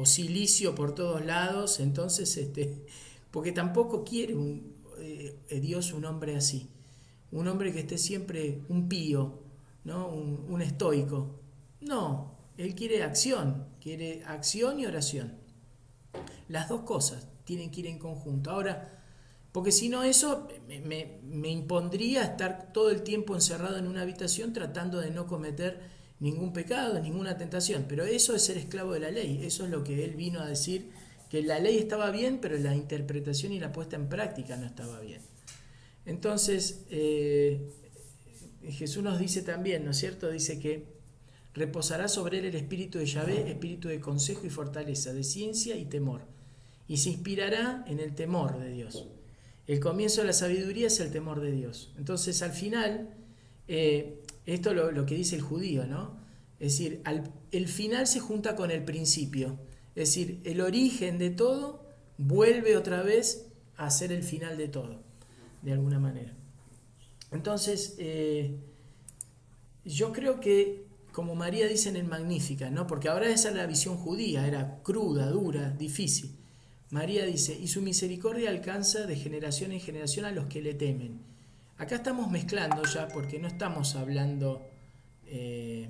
Speaker 1: silicio por todos lados, entonces, este, porque tampoco quiere un, eh, Dios un hombre así, un hombre que esté siempre un pío, ¿no? un estoico. No, él quiere acción, quiere acción y oración. Las dos cosas tienen que ir en conjunto. Ahora, porque si no eso me, impondría estar todo el tiempo encerrado en una habitación tratando de no cometer ningún pecado, ninguna tentación. Pero eso es ser esclavo de la ley. Eso es lo que él vino a decir, que la ley estaba bien, pero la interpretación y la puesta en práctica no estaba bien. Entonces, eh, Jesús nos dice también, ¿no es cierto? Dice que Reposará sobre él el espíritu de Yahvé, espíritu de consejo y fortaleza, de ciencia y temor. Y se inspirará en el temor de Dios. El comienzo de la sabiduría es el temor de Dios. Entonces, al final, eh, esto es lo, que dice el judío, ¿no? Es decir, el final se junta con el principio. Es decir, el origen de todo vuelve otra vez a ser el final de todo, de alguna manera. Entonces, eh, yo creo que como María dice en el Magnífica, ¿no? porque ahora esa era la visión judía, era cruda, dura, difícil. María dice, y su misericordia alcanza de generación en generación a los que le temen. Acá estamos mezclando ya, porque no estamos hablando, eh,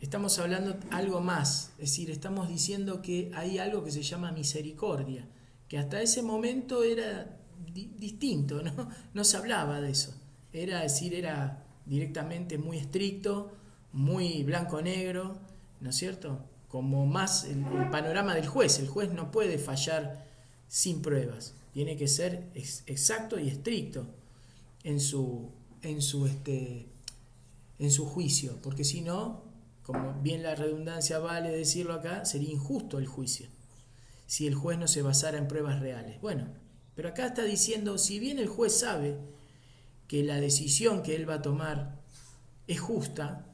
Speaker 1: estamos hablando algo más, es decir, estamos diciendo que hay algo que se llama misericordia, que hasta ese momento era distinto, ¿no? no se hablaba de eso, era decir, era directamente muy estricto, muy blanco-negro, ¿no es cierto? Como más el, panorama del juez. El juez no puede fallar sin pruebas. Tiene que ser exacto y estricto en su, en su, este, en su juicio, porque si no, como bien la redundancia vale decirlo acá, sería injusto el juicio, si el juez no se basara en pruebas reales. Bueno, pero acá está diciendo, si bien el juez sabe que la decisión que él va a tomar es justa,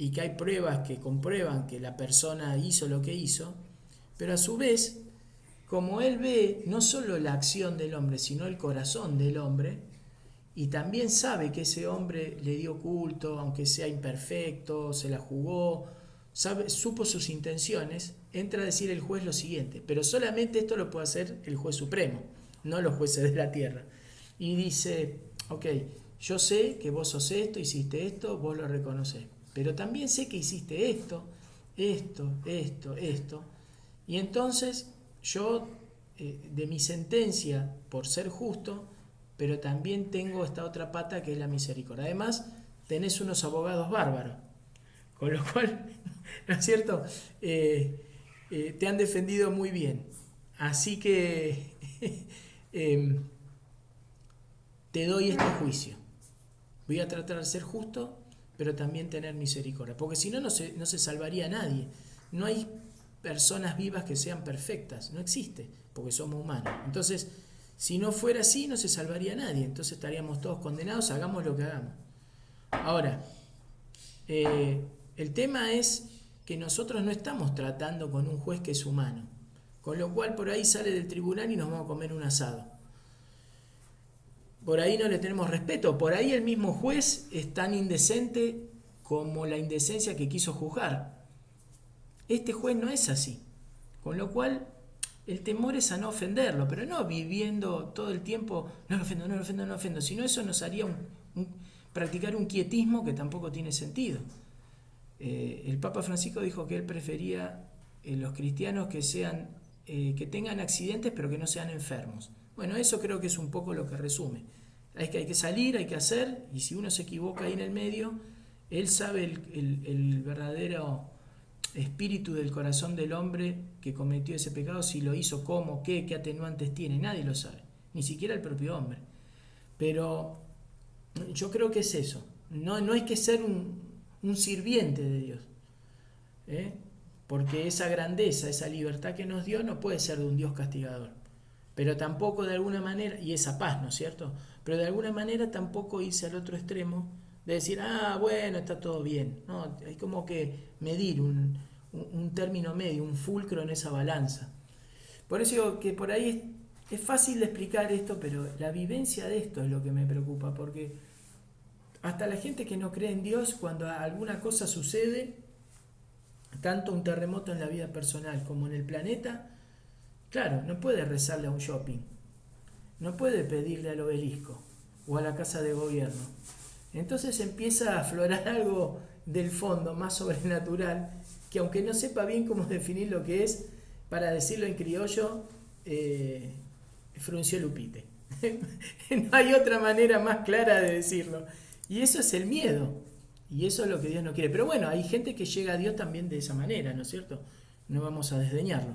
Speaker 1: y que hay pruebas que comprueban que la persona hizo lo que hizo, pero a su vez, como él ve no solo la acción del hombre, sino el corazón del hombre, y también sabe que ese hombre le dio culto, aunque sea imperfecto, se la jugó, sabe, supo sus intenciones, entra a decir el juez lo siguiente, pero solamente esto lo puede hacer el juez supremo, no los jueces de la tierra. Y dice, ok, yo sé que vos sos esto, hiciste esto, vos lo reconoces pero también sé que hiciste esto, esto, esto, esto. Y entonces yo eh, de mi sentencia por ser justo, pero también tengo esta otra pata que es la misericordia. Además, tenés unos abogados bárbaros, con lo cual, ¿no es cierto? Eh, eh, te han defendido muy bien. Así que em, te doy este juicio. Voy a tratar de ser justo, pero también tener misericordia, porque si no, no se, no se salvaría nadie. No hay personas vivas que sean perfectas, no existe, porque somos humanos. Entonces, si no fuera así, no se salvaría nadie, entonces estaríamos todos condenados, hagamos lo que hagamos. Ahora, eh, el tema es que nosotros no estamos tratando con un juez que es humano, con lo cual por ahí sale del tribunal y nos vamos a comer un asado. Por ahí no le tenemos respeto, por ahí el mismo juez es tan indecente como la indecencia que quiso juzgar. Este juez no es así. Con lo cual, el temor es a no ofenderlo, pero no viviendo todo el tiempo, no lo ofendo, no lo ofendo, no lo ofendo, sino eso nos haría practicar un quietismo que tampoco tiene sentido. Eh, el Papa Francisco dijo que él prefería eh, los cristianos que sean eh, que tengan accidentes pero que no sean enfermos. Bueno, eso creo que es un poco lo que resume. Hay que, hay que salir, hay que hacer, y si uno se equivoca ahí en el medio, él sabe el, el verdadero espíritu del corazón del hombre que cometió ese pecado, si lo hizo, cómo, qué, qué atenuantes tiene, nadie lo sabe, ni siquiera el propio hombre. Pero yo creo que es eso, no, no hay que ser un, un sirviente de Dios, ¿eh? Porque esa grandeza, esa libertad que nos dio no puede ser de un Dios castigador, pero tampoco de alguna manera, y esa paz, ¿no es cierto? Pero de alguna manera tampoco irse al otro extremo de decir, ah, bueno, está todo bien. No, hay como que medir un, término medio, un fulcro en esa balanza. Por eso digo que por ahí es, fácil de explicar esto, pero la vivencia de esto es lo que me preocupa, porque hasta la gente que no cree en Dios, cuando alguna cosa sucede, tanto un terremoto en la vida personal como en el planeta, claro, no puede rezarle a un shopping, no puede pedirle al obelisco o a la casa de gobierno entonces empieza a aflorar algo del fondo más sobrenatural, que aunque no sepa bien cómo definir lo que es, para decirlo en criollo, eh, frunció Lupite. no hay otra manera más clara de decirlo. Y eso es el miedo. Y eso es lo que Dios no quiere. Pero bueno, hay gente que llega a Dios también de esa manera, ¿no es cierto? No vamos a desdeñarlo.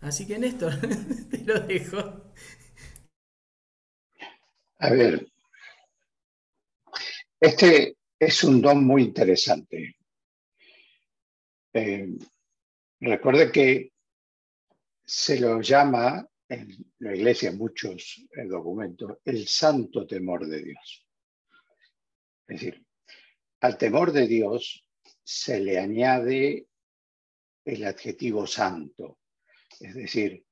Speaker 1: Así que Néstor, te lo dejo.
Speaker 2: A ver, este es un don muy interesante. Eh, recuerde que se lo llama en la iglesia, muchos eh, documentos, el santo temor de Dios. Es decir, al temor de Dios se le añade el adjetivo santo. Es decir,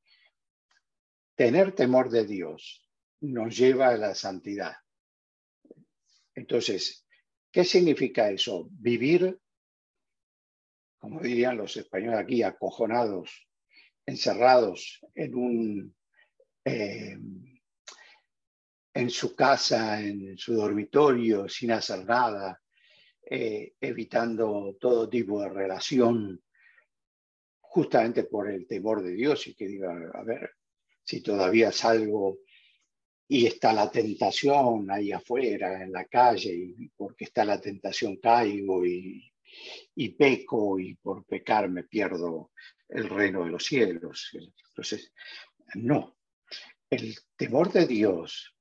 Speaker 2: tener temor de Dios nos lleva a la santidad. Entonces, ¿qué significa eso? Vivir, como dirían los españoles aquí, acojonados, encerrados en un... Eh, en su casa, en su dormitorio, sin hacer nada, eh, evitando todo tipo de relación, justamente por el temor de Dios y que diga, a ver, si todavía salgo y está la tentación ahí afuera, en la calle, y porque está la tentación caigo y, y peco y por pecar me pierdo el reino de los cielos. Entonces, no, el temor de Dios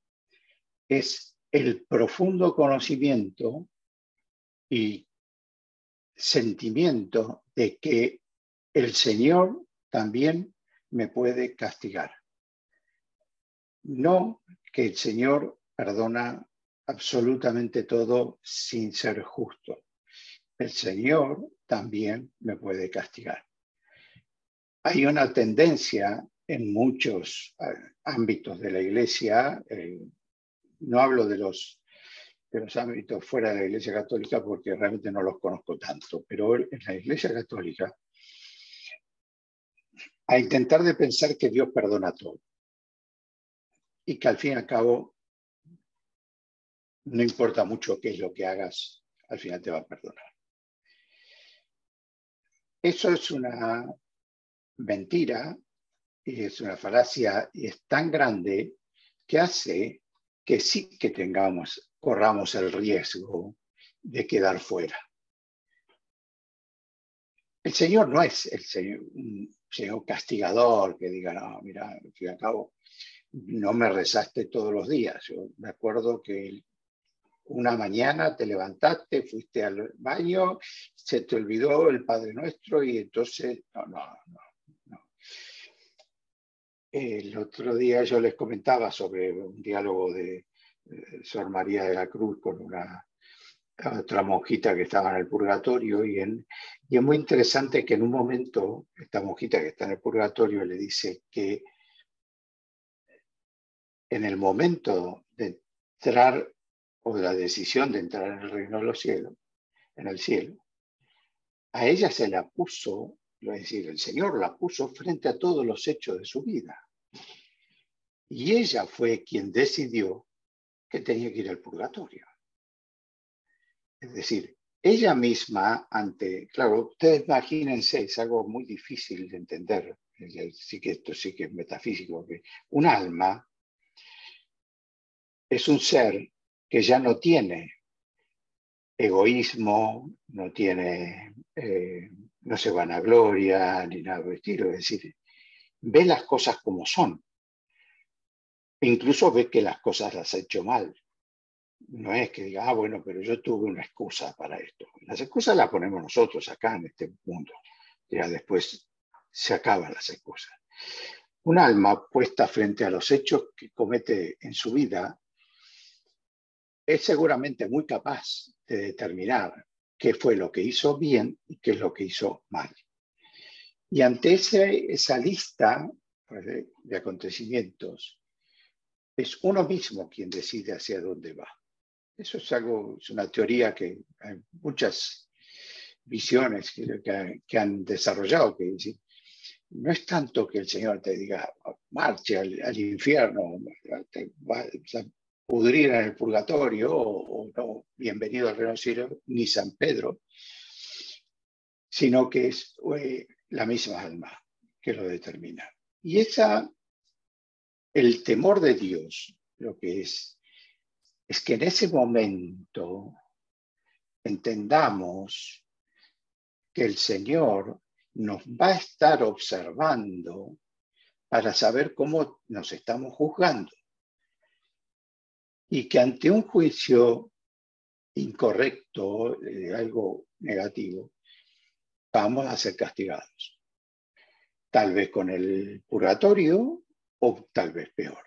Speaker 2: es el profundo conocimiento y sentimiento de que el Señor también me puede castigar. No que el Señor perdona absolutamente todo sin ser justo. El Señor también me puede castigar. Hay una tendencia en muchos eh, ámbitos de la iglesia, eh, no hablo de los, de los ámbitos fuera de la iglesia católica porque realmente no los conozco tanto, pero en la iglesia católica, a intentar de pensar que Dios perdona todo y que al fin y al cabo no importa mucho qué es lo que hagas, al final te va a perdonar. Eso es una mentira y es una falacia, y es tan grande que hace que sí que tengamos, corramos el riesgo de quedar fuera. El Señor no es el Señor, un Señor castigador que diga, no, mira, y al cabo, no me rezaste todos los días. Yo me acuerdo que una mañana te levantaste, fuiste al baño, se te olvidó el Padre Nuestro y entonces, no, no, no. no. El otro día yo les comentaba sobre un diálogo de Sor María de la Cruz con una otra monjita que estaba en el purgatorio y, en, es muy interesante que en un momento esta monjita que está en el purgatorio le dice que en el momento de entrar o la decisión de entrar en el reino de los cielos, en el cielo, a ella se la puso, es decir, el Señor la puso frente a todos los hechos de su vida. Y ella fue quien decidió que tenía que ir al purgatorio. Es decir, ella misma ante, claro, ustedes imagínense, es algo muy difícil de entender, sí que esto sí que es metafísico, que un alma es un ser que ya no tiene egoísmo, no tiene, eh, no se vanagloria ni nada de estilo, es decir, ve las cosas como son. Incluso ve que las cosas las ha hecho mal no es que diga, ah, bueno, pero yo tuve una excusa para esto. Las excusas las ponemos nosotros acá en este mundo. Ya después se acaban las excusas. Un alma puesta frente a los hechos que comete en su vida es seguramente muy capaz de determinar qué fue lo que hizo bien y qué es lo que hizo mal. Y ante esa lista pues, de acontecimientos, es uno mismo quien decide hacia dónde va. Eso es algo, es una teoría que hay muchas visiones que, han desarrollado, que no es tanto que el Señor te diga, marche al, infierno, te va a pudrir en el purgatorio, o, no, bienvenido al reino ni San Pedro, sino que es eh, la misma alma que lo determina. Y esa, el temor de Dios, lo que es es que en ese momento entendamos que el Señor nos va a estar observando para saber cómo nos estamos juzgando. Y que ante un juicio incorrecto, de algo negativo, vamos a ser castigados. Tal vez con el purgatorio o tal vez peor.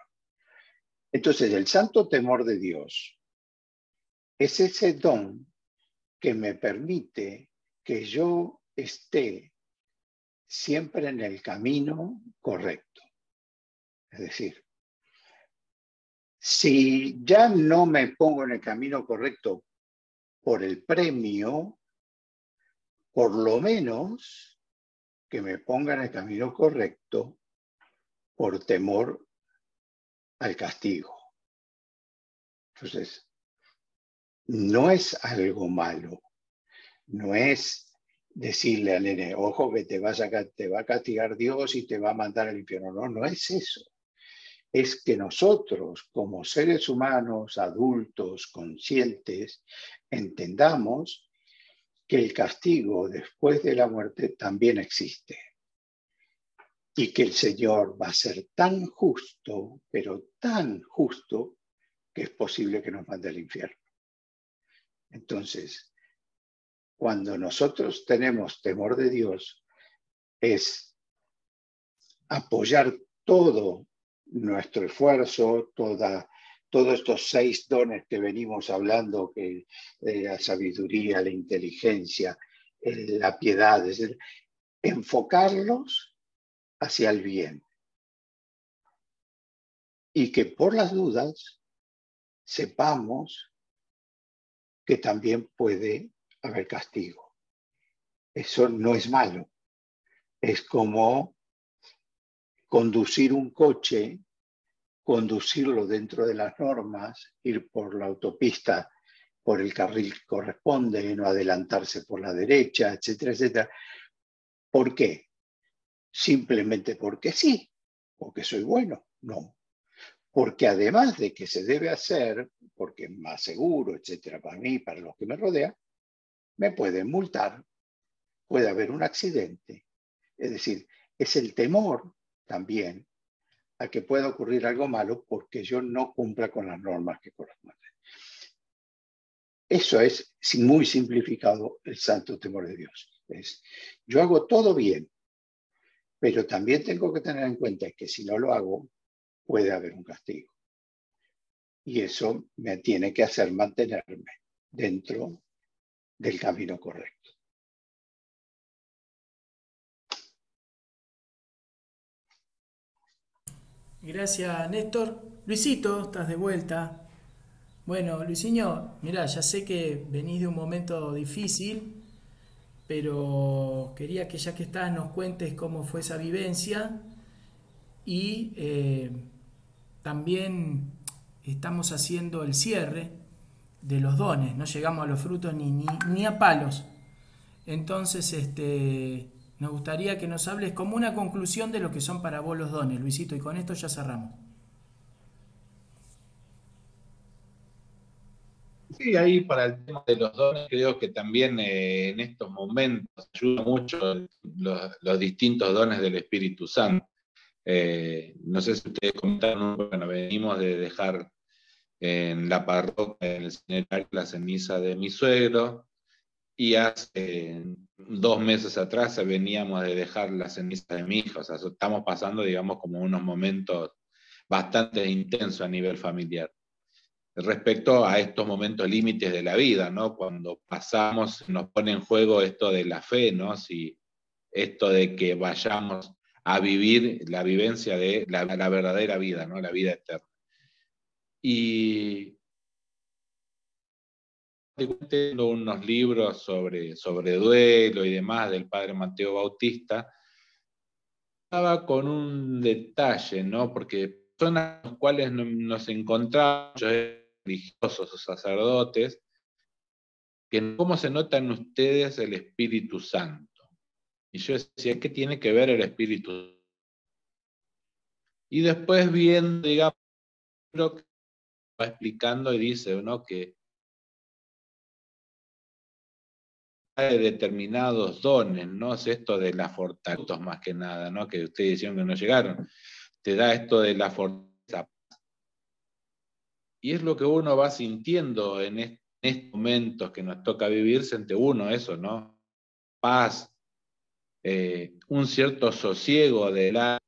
Speaker 2: Entonces, el santo temor de Dios es ese don que me permite que yo esté siempre en el camino correcto. Es decir, si ya no me pongo en el camino correcto por el premio, por lo menos que me ponga en el camino correcto por temor al castigo. Entonces, no es algo malo, no es decirle al nene, ojo que te, vas a, te va a castigar Dios y te va a mandar al infierno. No, no es eso. Es que nosotros, como seres humanos, adultos, conscientes, entendamos que el castigo después de la muerte también existe y que el Señor va a ser tan justo, pero tan justo, que es posible que nos mande al infierno. Entonces, cuando nosotros tenemos temor de Dios, es apoyar todo nuestro esfuerzo, toda, todos estos seis dones que venimos hablando, que eh, la sabiduría, la inteligencia, la piedad, es enfocarlos hacia el bien. Y que por las dudas sepamos que también puede haber castigo. Eso no es malo. Es como conducir un coche, conducirlo dentro de las normas, ir por la autopista por el carril que corresponde, no adelantarse por la derecha, etcétera, etcétera. ¿Por qué? Simplemente porque sí. o que soy bueno, no. Porque además de que se debe hacer, porque es más seguro, etcétera, para mí y para los que me rodean, me pueden multar, puede haber un accidente. Es decir, es el temor también a que pueda ocurrir algo malo porque yo no cumpla con las normas que corresponden. Eso es, muy simplificado, el santo temor de Dios. Yo hago todo bien, pero también tengo que tener en cuenta que si no lo hago, puede haber un castigo. Y eso me tiene que hacer mantenerme dentro del camino correcto.
Speaker 1: Gracias, Néstor. Luisito, estás de vuelta. Bueno, Luisinho, mira, ya sé que venís de un momento difícil, pero quería que ya que estás nos cuentes cómo fue esa vivencia y eh, también estamos haciendo el cierre de los dones, no llegamos a los frutos ni, ni, ni a palos. Entonces, este, nos gustaría que nos hables como una conclusión de lo que son para vos los dones, Luisito, y con esto ya cerramos.
Speaker 6: Sí, ahí para el tema de los dones, creo que también eh, en estos momentos ayuda mucho los, distintos dones del Espíritu Santo. Eh, no sé si ustedes comentaron, bueno, venimos de dejar en la parroquia, en el cinerario, la ceniza de mi suegro, y hace dos meses atrás veníamos de dejar la ceniza de mi hija, o sea, estamos pasando, digamos, como unos momentos bastante intensos a nivel familiar. Respecto a estos momentos límites de la vida, ¿no? Cuando pasamos, nos pone en juego esto de la fe, ¿no? Si esto de que vayamos a vivir la vivencia de la, verdadera vida, ¿no? La vida eterna. Y tengo unos libros sobre, sobre duelo y demás del padre Mateo Bautista, estaba con un detalle, ¿no? Porque son los cuales nos encontramos, religiosos o sacerdotes, que cómo se nota en ustedes el Espíritu Santo. Y yo decía, ¿qué tiene que ver el Espíritu Y después viendo, digamos, lo que va explicando y dice, ¿no? Que de determinados dones, ¿no? Es esto de la fortaleza más que nada, ¿no? Que ustedes decían que no llegaron. Te da esto de la fortaleza. Y es lo que uno va sintiendo en, estos momentos que nos toca vivir, ante uno eso, ¿no? Paz, eh, un cierto sosiego de la...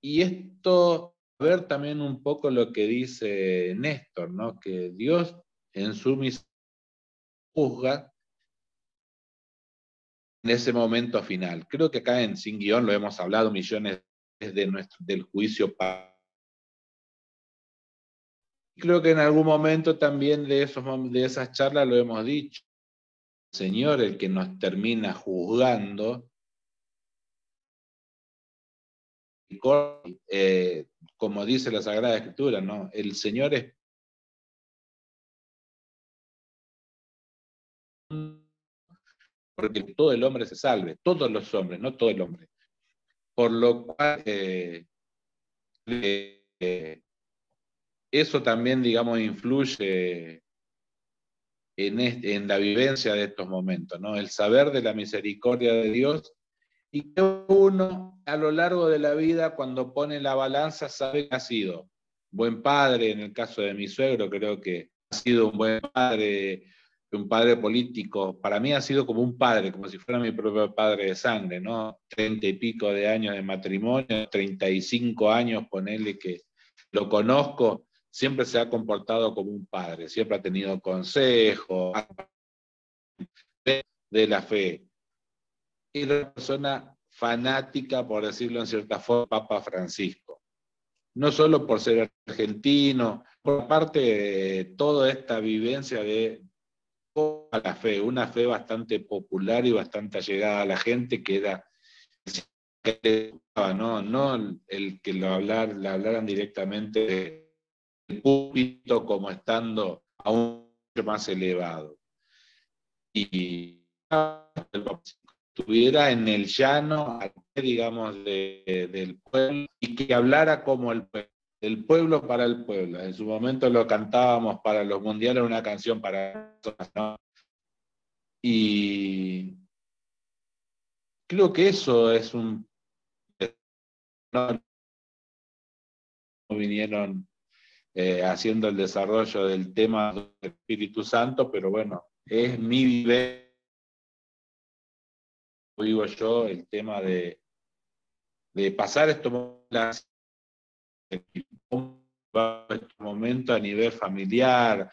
Speaker 6: Y esto, ver también un poco lo que dice Néstor, ¿no? Que Dios en su misericordia juzga en ese momento final. Creo que acá en Sin Guión lo hemos hablado millones de nuestro, del juicio. Creo que en algún momento también de, esos, de esas charlas lo hemos dicho. Señor, el que nos termina juzgando, eh, como dice la Sagrada Escritura, ¿no? El Señor es porque todo el hombre se salve, todos los hombres, no todo el hombre. Por lo cual, eh, eh, eso también, digamos, influye en, en, la vivencia de estos momentos, ¿no? El saber de la misericordia de Dios y que uno a lo largo de la vida, cuando pone la balanza, sabe que ha sido buen padre, en el caso de mi suegro, creo que ha sido un buen padre, un padre político, para mí ha sido como un padre, como si fuera mi propio padre de sangre, ¿no? Treinta y pico de años de matrimonio, treinta y cinco años, ponerle que lo conozco, siempre se ha comportado como un padre, siempre ha tenido consejo de, la fe. Y una persona fanática, por decirlo en cierta forma, Papa Francisco. No solo por ser argentino, por parte de toda esta vivencia de, la fe, una fe bastante popular y bastante allegada a la gente que era no, no el que lo hablar, le hablaran directamente del púlpito como estando aún más elevado. Y estuviera en el llano, digamos, del pueblo y que hablara como el pueblo, del pueblo para el pueblo. En su momento lo cantábamos para los mundiales, una canción para Y creo que eso es un... No vinieron eh, haciendo el desarrollo del tema del Espíritu Santo, pero bueno, es mi vivencia vivo yo el tema de, de pasar estos momentos a nivel familiar,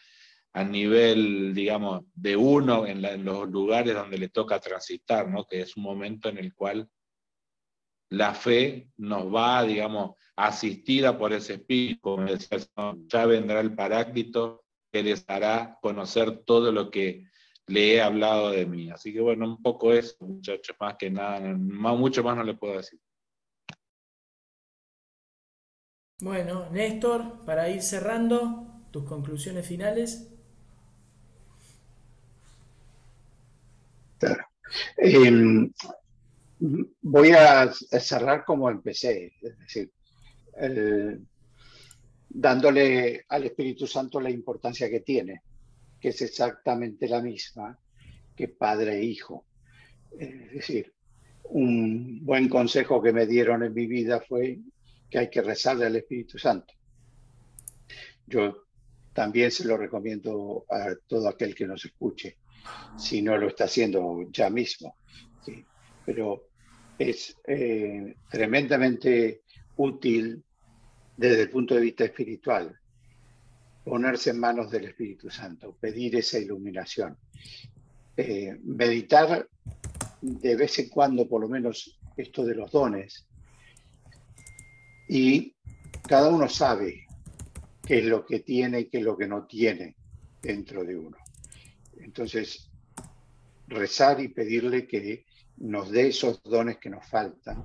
Speaker 6: a nivel, digamos, de uno en, los lugares donde le toca transitar, ¿no? que es un momento en el cual la fe nos va, digamos, asistida por ese espíritu, como decía ya vendrá el paráclito que les hará conocer todo lo que le he hablado de mí. Así que bueno, un poco eso, muchachos, más que nada, mucho más no le puedo decir.
Speaker 1: Bueno, Néstor, para ir cerrando, tus conclusiones finales.
Speaker 2: Claro. Em, voy a cerrar como empecé, es decir, dándole al Espíritu Santo la importancia que tiene que es exactamente la misma que padre e hijo. Es decir, un buen consejo que me dieron en mi vida fue que hay que rezarle al Espíritu Santo. Yo también se lo recomiendo a todo aquel que nos escuche, si no lo está haciendo ya mismo. Pero es eh, tremendamente útil desde el punto de vista espiritual ponerse en manos del Espíritu Santo, pedir esa iluminación. Eh, meditar de vez en cuando, por lo menos, esto de los dones. Y cada uno sabe qué es lo que tiene y qué es lo que no tiene dentro de uno. Entonces, rezar y pedirle que nos dé esos dones que nos faltan.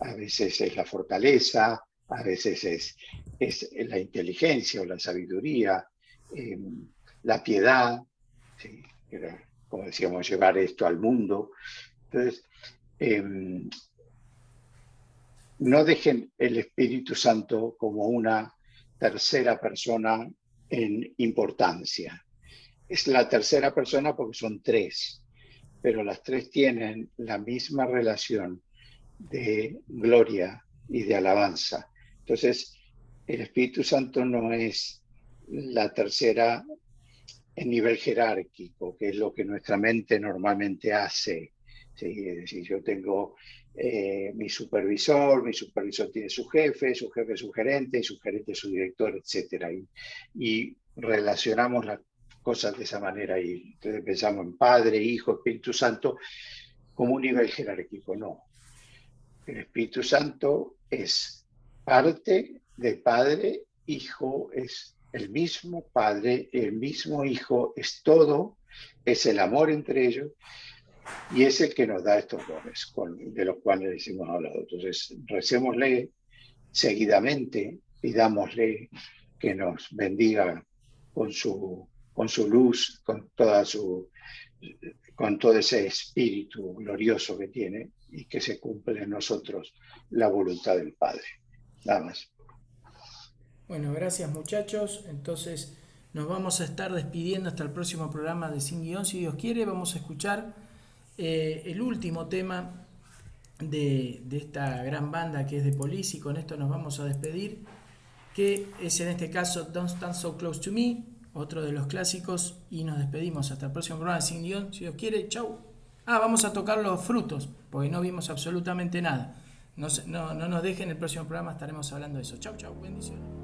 Speaker 2: A veces es la fortaleza, a veces es, es la inteligencia o la sabiduría, em, la piedad, como decíamos, llevar esto al mundo. Entonces, em, no dejen el Espíritu Santo como una tercera persona en importancia. Es la tercera persona porque son tres, pero las tres tienen la misma relación de gloria y de alabanza. Entonces, el Espíritu Santo no es la tercera en nivel jerárquico, que es lo que nuestra mente normalmente hace. Es decir, yo tengo eh, mi supervisor, mi supervisor tiene su jefe, su jefe su gerente, su gerente su director, etc. Y, y relacionamos las cosas de esa manera y entonces pensamos en Padre, Hijo, Espíritu Santo como un nivel jerárquico. No. El Espíritu Santo es parte de Padre, Hijo, es el mismo Padre, el mismo Hijo, es todo, es el amor entre ellos y es el que nos da estos dones de los cuales hemos hablado. Entonces, recémosle seguidamente, pidámosle que nos bendiga con su, con su luz, con, toda su, con todo ese espíritu glorioso que tiene y que se cumple en nosotros la voluntad del Padre. Nada más.
Speaker 1: Bueno, gracias muchachos. Entonces nos vamos a estar despidiendo hasta el próximo programa de Sin Guión. Si Dios quiere, vamos a escuchar eh, el último tema de, esta gran banda que es de Police y con esto nos vamos a despedir, que es en este caso Don't Stand So Close to Me, otro de los clásicos, y nos despedimos hasta el próximo programa Sin Guión. Si Dios quiere, chau. Ah, vamos a tocar los frutos, porque no vimos absolutamente nada. No, no, no nos dejen, el próximo programa estaremos hablando de eso. Chau, chau, bendiciones.